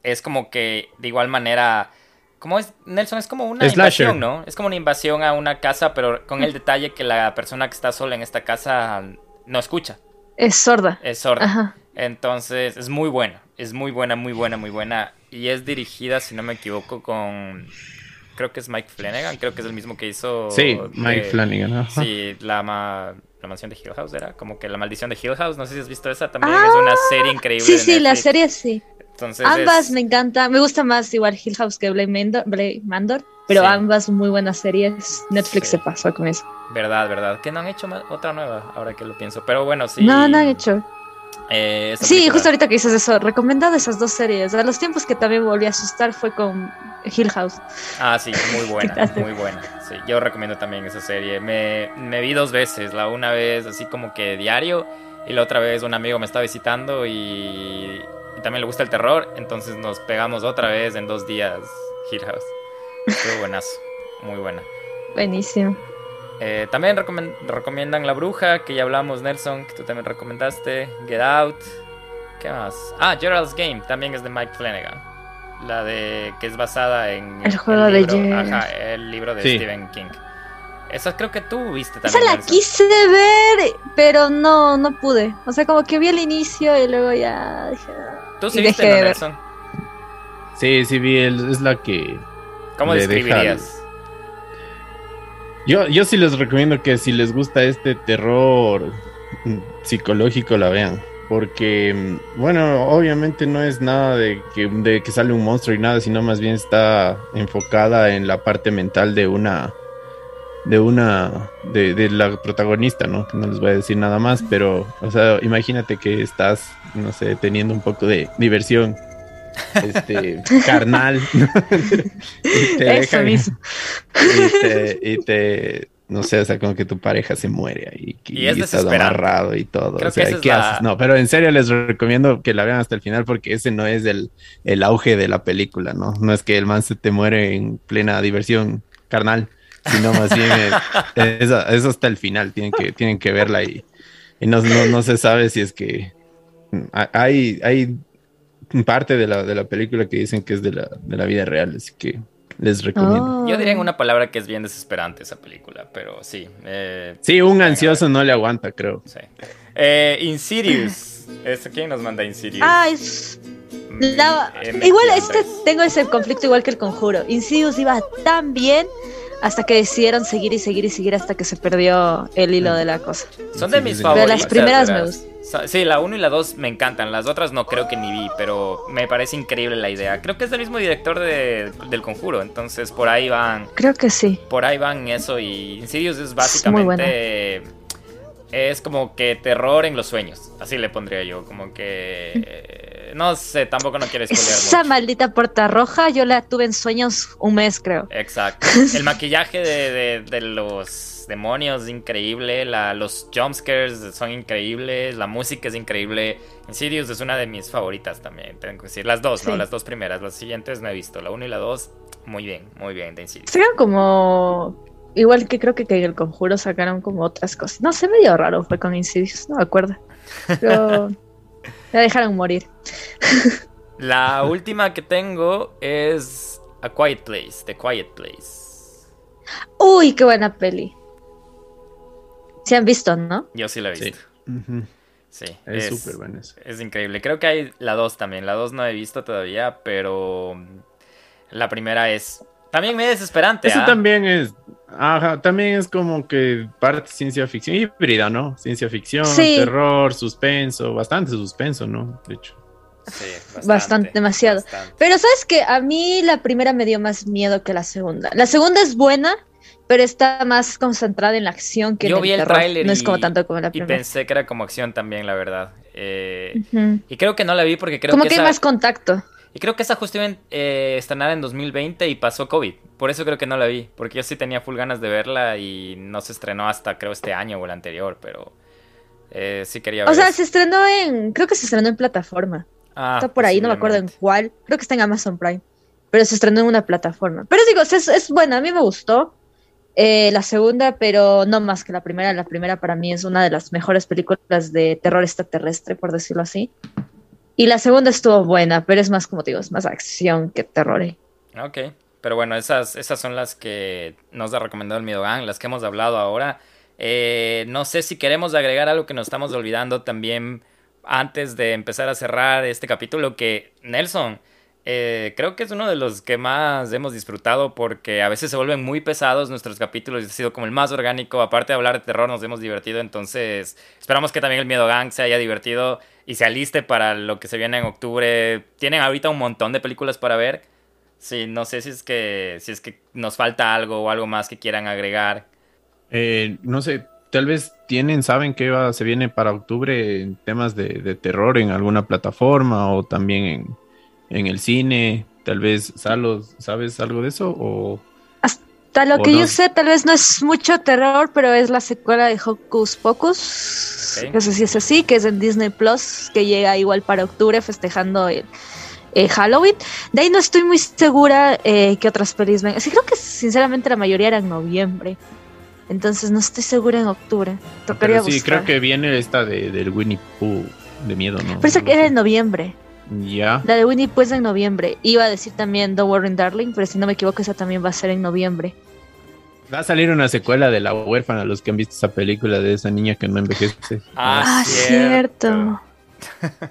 Es como que, de igual manera... ¿Cómo es? Nelson, es como una
Slasher.
invasión, ¿no? Es como una invasión a una casa, pero con el detalle que la persona que está sola en esta casa no escucha.
Es sorda.
Es sorda.
Ajá.
Entonces, es muy buena. Es muy buena, muy buena, muy buena. Y es dirigida, si no me equivoco, con creo que es Mike Flanagan, creo que es el mismo que hizo...
Sí, Mike
eh,
Flanagan. ajá.
Sí, la, ma- la mansión de Hill House era como que la maldición de Hill House, no sé si has visto esa, también
Ah,
es una serie increíble.
Sí,
de
sí, la serie sí.
Entonces
Ambas
es-
me encanta. Me gusta más igual Hill House que Blade Mandor, Blade Mandor, pero
Sí.
ambas muy buenas series. Netflix
Sí.
se pasó con eso.
Verdad, verdad. Que no han hecho otra nueva, ahora que lo pienso. Pero bueno, sí.
No, no han hecho.
Eh,
Sí,
película-
justo ahorita que dices eso, recomendado esas dos series. A los tiempos que también volví a asustar fue con Hill House.
Ah, sí, muy buena, muy buena. Sí, yo recomiendo también esa serie. Me, me vi dos veces, la una vez así como que diario y la otra vez un amigo me está visitando y, y también le gusta el terror, entonces nos pegamos otra vez en dos días Hill House. Estuvo buenazo, muy buena.
Buenísimo.
Eh, también recomiendan La Bruja, que ya hablamos, Nelson, que tú también recomendaste. Get Out. ¿Qué más? Ah, Gerald's Game, también es de Mike Flanagan. La de que es basada en
El juego de
libro,
Gerald.
Ajá, el libro de
Sí.
Stephen King. Esa creo que tú viste también.
Esa la
Nelson.
quise ver, pero no, no pude. O sea, como que vi el inicio y luego ya dije. "Ah".
Tú sí
y
viste, ¿no,
de.
Nelson?
Sí, sí, vi, el- es la que...
¿Cómo describirías?
Yo, yo sí les recomiendo que si les gusta este terror psicológico la vean. Porque, mm, bueno, obviamente no es nada de que, sale un monstruo y nada, sino más bien está enfocada en la parte mental de una, de una, de, de la protagonista, ¿no? No les voy a decir nada más, pero, o sea, imagínate que estás, no sé, teniendo un poco de diversión, este, carnal. y te
Eso mismo.
y te, y te- no sé, o sea, como que tu pareja se muere ahí
Y es
estás amarrado y todo.
Creo
o sea,
que esa es
¿qué
la-
haces? No, pero en serio les recomiendo que la vean hasta el final porque ese no es el, el auge de la película, ¿no? No es que el man se te muere en plena diversión carnal, sino más bien es, es hasta el final, tienen que, tienen que verla y, y no, no, no se sabe si es que mm, hay, hay parte de la, de la película que dicen que es de la, de la vida real, así que les recomiendo.
Oh.
Yo diría en una palabra que es bien desesperante esa película, pero sí. eh,
Sí, un ansioso no le aguanta, creo.
sí. Eh, Insidious. ¿Este quién nos manda Insidious?
Ah, es.
Mm,
la-
M.
Igual
quién
este
es.
tengo ese conflicto igual que el conjuro. Insidious iba tan bien hasta que decidieron seguir y seguir y seguir hasta que se perdió el hilo de la cosa.
Son de mis favoritas.
Pero las primeras me
Sí, la 1 y la 2 me encantan. Las otras no creo que ni vi, pero me parece increíble la idea. Creo que es del mismo director de- del Conjuro, entonces por ahí van,
Creo que sí.
por ahí van eso y Insidious es
Es muy buena.
básicamente es como que terror en los sueños, así le pondría yo, como que eh, no sé, tampoco no quiero spoilear
Esa
mucho.
maldita puerta roja yo la tuve en sueños un mes, creo.
Exacto. El maquillaje de, de- de los demonios es increíble. La, los jumpscares son increíbles. La música es increíble. Insidious es una de mis favoritas también, tengo que decir. Las dos, ¿no?
Sí.
Las dos primeras. Las siguientes no he visto. La 1 y la 2, muy bien, muy bien de Insidious.
Sacaron como. Igual que creo que, que el conjuro sacaron como otras cosas. No sé, medio raro fue con Insidious, no me acuerdo. Pero. la dejaron morir.
La última que tengo es A Quiet Place, The Quiet Place.
Uy, qué buena peli. Se han visto, ¿no?
Yo sí la he
Sí.
visto. Sí.
Es súper bueno eso.
Es increíble. Creo que hay la 2 también. La 2 no he visto todavía, pero la primera es también medio desesperante.
Eso
¿ah?
también es, ajá, también es como que parte ciencia ficción híbrida, ¿no? Ciencia ficción,
Sí.
terror, suspenso, bastante suspenso, ¿no? De hecho.
Sí,
Bastante, demasiado.
bastante.
Pero sabes que a mí la primera me dio más miedo que la segunda. La segunda es buena, pero está más concentrada en la acción que
Yo
en
vi
el
tráiler
No es
y-
como tanto como la
Y
primera.
pensé que era como acción también, la verdad. Eh, y creo que no la vi porque creo
Como
que,
que hay
esa,
más contacto.
Y creo que esa justo iba eh, estrenar en 2020 y pasó COVID. Por eso creo que no la vi, porque yo sí tenía full ganas de verla y no se estrenó hasta creo este año o el anterior, pero eh, sí quería ver.
O sea,
eso.
se estrenó en. Creo que se estrenó en plataforma.
Ah,
está por ahí, no me acuerdo en cuál. Creo que está en Amazon Prime. Pero se estrenó en una plataforma. Pero digo, es, es buena, a mí me gustó. eh, la segunda, pero no más que la primera. La primera para mí es una de las mejores películas de terror extraterrestre, por decirlo así. Y la segunda estuvo buena, pero es más, como digo, es más acción que terror. eh.
Ok, pero bueno, esas, esas son las que nos ha recomendado el Miedogan, las que hemos hablado ahora. Eh, no sé si queremos agregar algo que nos estamos olvidando también antes de empezar a cerrar este capítulo, que Nelson, eh, creo que es uno de los que más hemos disfrutado porque a veces se vuelven muy pesados nuestros capítulos y ha sido como el más orgánico. Aparte de hablar de terror, nos hemos divertido. Entonces, esperamos que también el Miedo Gang se haya divertido y se aliste para lo que se viene en octubre. Tienen ahorita un montón de películas para ver. Sí, no sé si es que, si es que nos falta algo o algo más que quieran agregar.
Eh, no sé, tal vez tienen, saben que se viene para octubre en temas de, de terror en alguna plataforma o también en en el cine? Tal vez, Salos, ¿sabes algo de eso? O,
Hasta lo
o
que
no.
yo sé, tal vez no es mucho terror, pero es la secuela de Hocus Pocus. No sé si es así, que es en Disney Plus, que llega igual para octubre festejando el eh, Halloween. De ahí no estoy muy segura eh, que otras pelis ven. Sí, creo que sinceramente la mayoría era en noviembre. Entonces no estoy segura en octubre. Tocaría
pero sí,
buscar.
creo que viene esta de, del Winnie Pooh de miedo, ¿no?
Parece que era en noviembre.
Ya.
La de Winnie Pooh es en noviembre. Iba a decir también Don't Worry Darling, pero si no me equivoco, esa también va a ser en noviembre.
Va a salir una secuela de La huérfana, los que han visto esa película de esa niña que no envejece.
Ah, cierto.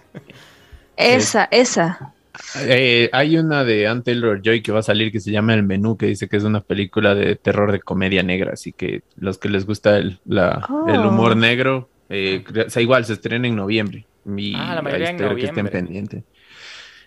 esa, esa.
Eh, hay una de Ann Taylor Joy que va a salir que se llama El Menú, que dice que es una película de terror de comedia negra, así que los que les gusta el, la- el
Oh.
humor negro, eh, o sea, igual se estrena en noviembre. Y
Ah, la mayoría en
espero que estén pendientes.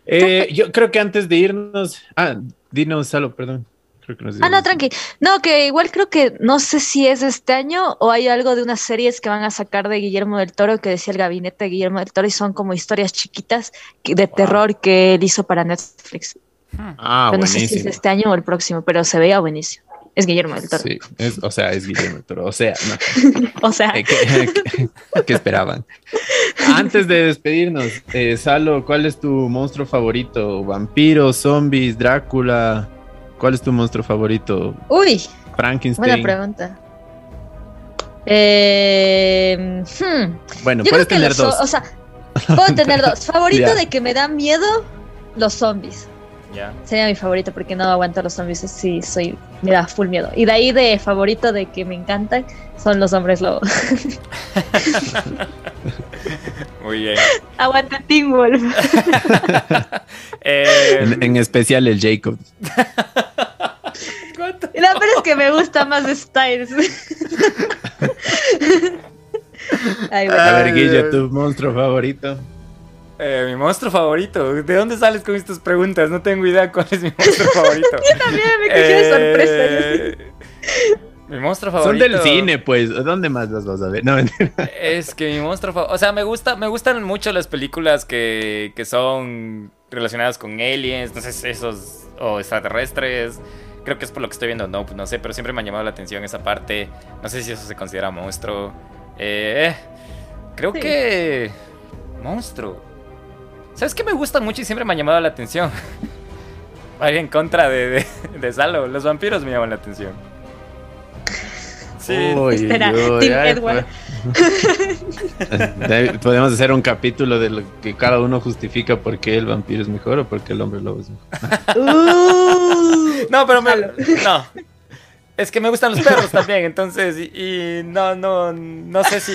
Eh, yo creo que antes de irnos, ah, dinos, Salo, perdón. Creo que nos
Ah, no, tranqui. No, que igual creo que no sé si es este año o hay algo de unas series que van a sacar de Guillermo del Toro que decía el gabinete de Guillermo del Toro y son como historias chiquitas de terror que él hizo para Netflix.
Ah,
Pero no sé si es este año o el próximo, pero se veía buenísimo. Es Guillermo del Toro.
Sí, es- o sea, es Guillermo del Toro. O sea, no.
O sea,
Eh, ¿Qué, qué- qué esperaban? Antes de despedirnos, eh, Salo, ¿cuál es tu monstruo favorito? ¿Vampiros, zombies, Drácula? ¿Cuál es tu monstruo favorito?
uy,
Frankenstein.
buena pregunta. Eh, hmm.
Bueno,
Yo
puedes tener
los,
dos.
o sea, puedo tener dos. Favorito de que me dan miedo, los zombies.
Ya.
Sería mi favorito porque no aguanto los zombies, sí, soy, me da full miedo. Y de ahí de favorito de que me encantan son los hombres lobo.
Muy bien.
Aguanta Teen Wolf.
Eh,
En, en especial el Jacob.
la verdad es que me gusta más Styles. Ay, bueno.
A ver,
Dios.
tu monstruo favorito.
Eh, mi monstruo favorito. ¿De dónde sales con estas preguntas? No tengo idea cuál es mi monstruo favorito.
También me cogió de sorpresa.
Eh, Mi monstruo
Son
favorito.
del cine, pues. ¿Dónde más las vas a ver? No, mentira.
Es que mi monstruo favorito. O sea, me gusta, me gustan mucho las películas que, que son relacionadas con aliens, no sé, esos. o extraterrestres. Creo que es por lo que estoy viendo, no, pues no sé, pero siempre me ha llamado la atención esa parte. No sé si eso se considera monstruo. Eh, creo
Sí.
que. Monstruo. ¿Sabes qué me gusta mucho y siempre me ha llamado la atención? Vaya en contra de, de, de Salo. Los vampiros me llaman la atención. Sí.
Uy,
Espera,
ay,
Edward.
pues. De- Podemos hacer un capítulo de lo que cada uno justifica por qué el vampiro es mejor o por qué el hombre lobo es mejor.
Uh.
No, pero me,
Salo.
no. Es que me gustan los perros también, entonces, y, y no, no, no sé si...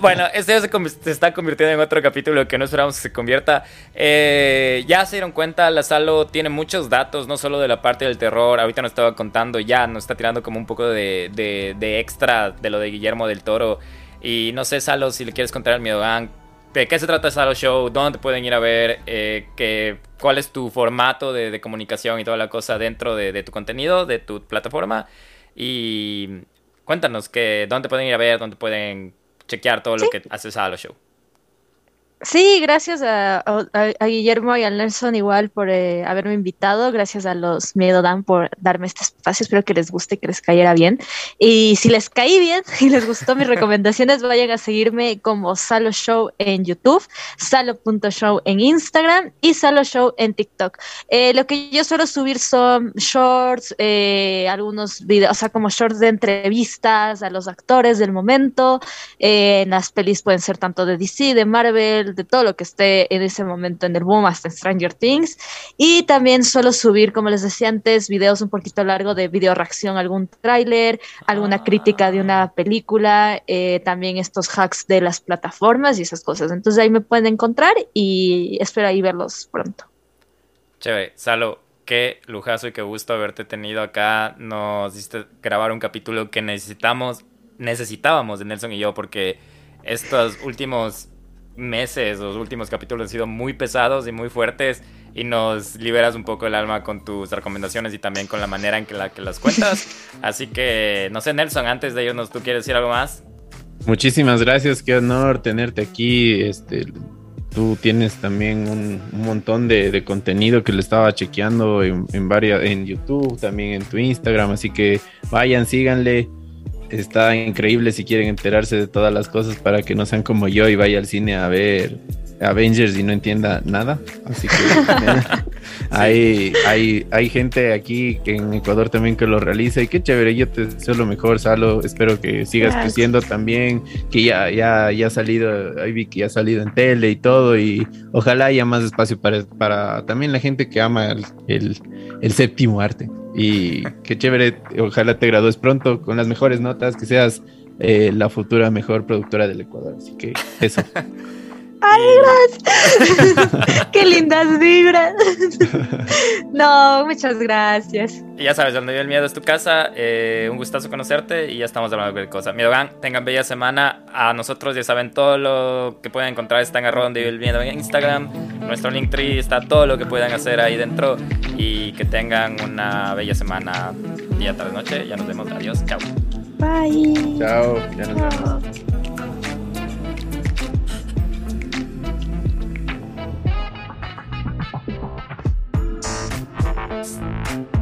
Bueno, este se, se está convirtiendo en otro capítulo que no esperamos que se convierta. Eh, ya se dieron cuenta, la Salo tiene muchos datos, no solo de la parte del terror. Ahorita nos estaba contando, ya nos está tirando como un poco de, de- extra de lo de Guillermo del Toro. Y no sé, Salo, si le quieres contar al Miedo ¿de qué se trata Salo Show? ¿Dónde te pueden ir a ver? Eh, ¿Cuál es tu formato de, de comunicación y toda la cosa dentro de, de tu contenido, de tu plataforma? Y cuéntanos que, dónde pueden ir a ver, dónde pueden chequear todo lo que hace Salo Show.
Sí, gracias a, Guillermo y a Nelson igual por eh, haberme invitado, gracias a los Miedo Dan por darme este espacio, espero que les guste, que les cayera bien. Y si les caí bien y les gustó mis recomendaciones, vayan a seguirme como Salo Show en YouTube, salo.show en Instagram y Salo Show en TikTok. Eh, lo que yo suelo subir son shorts, eh, algunos videos, o sea, como shorts de entrevistas a los actores del momento, eh, las pelis pueden ser tanto de DC, de Marvel, de todo lo que esté en ese momento en el boom, hasta Stranger Things. Y también suelo subir, como les decía antes, videos un poquito largo de video reacción, algún tráiler, alguna
Ah.
crítica de una película, eh, también estos hacks de las plataformas y esas cosas. Entonces ahí me pueden encontrar y espero ahí verlos pronto.
Chévere, Salo, qué lujazo y qué gusto haberte tenido acá. Nos hiciste grabar un capítulo que necesitamos, necesitábamos de Nelson y yo, porque estos últimos meses, los últimos capítulos han sido muy pesados y muy fuertes y nos liberas un poco el alma con tus recomendaciones y también con la manera en que, la, que las cuentas. Así que, no sé, Nelson, antes de irnos, ¿tú quieres decir algo más?
Muchísimas gracias, qué honor tenerte aquí. Este, tú tienes también un, montón de, contenido que le estaba chequeando en, en, varias, en YouTube, también en tu Instagram, así que vayan, síganle. Está increíble si quieren enterarse de todas las cosas para que no sean como yo y vaya al cine a ver Avengers y no entienda nada. Así que hay, hay, hay gente aquí que en Ecuador también que lo realiza y qué chévere, yo te deseo lo mejor, Salo. Espero que sigas creciendo también, que ya, ya, ya ha salido, ahí vi que ya ha salido en tele y todo, y ojalá haya más espacio para, para también la gente que ama el, el, séptimo arte. Y qué chévere, ojalá te gradúes pronto con las mejores notas, que seas eh, la futura mejor productora del Ecuador. Así que eso.
¡Ay, gracias! ¡Qué lindas vibras! no, muchas gracias.
Y ya sabes, donde vive el miedo es tu casa. Eh, un gustazo conocerte y ya estamos hablando de cualquier cosa. Miedo Gang, tengan bella semana. A nosotros ya saben todo lo que pueden encontrar está en arroba donde vive el miedo en Instagram. Nuestro Linktree está todo lo que puedan hacer ahí dentro. Y que tengan una bella semana, día, tarde, noche. Ya nos vemos. Adiós. Chao.
Bye.
Chao. Ya nos vemos. Música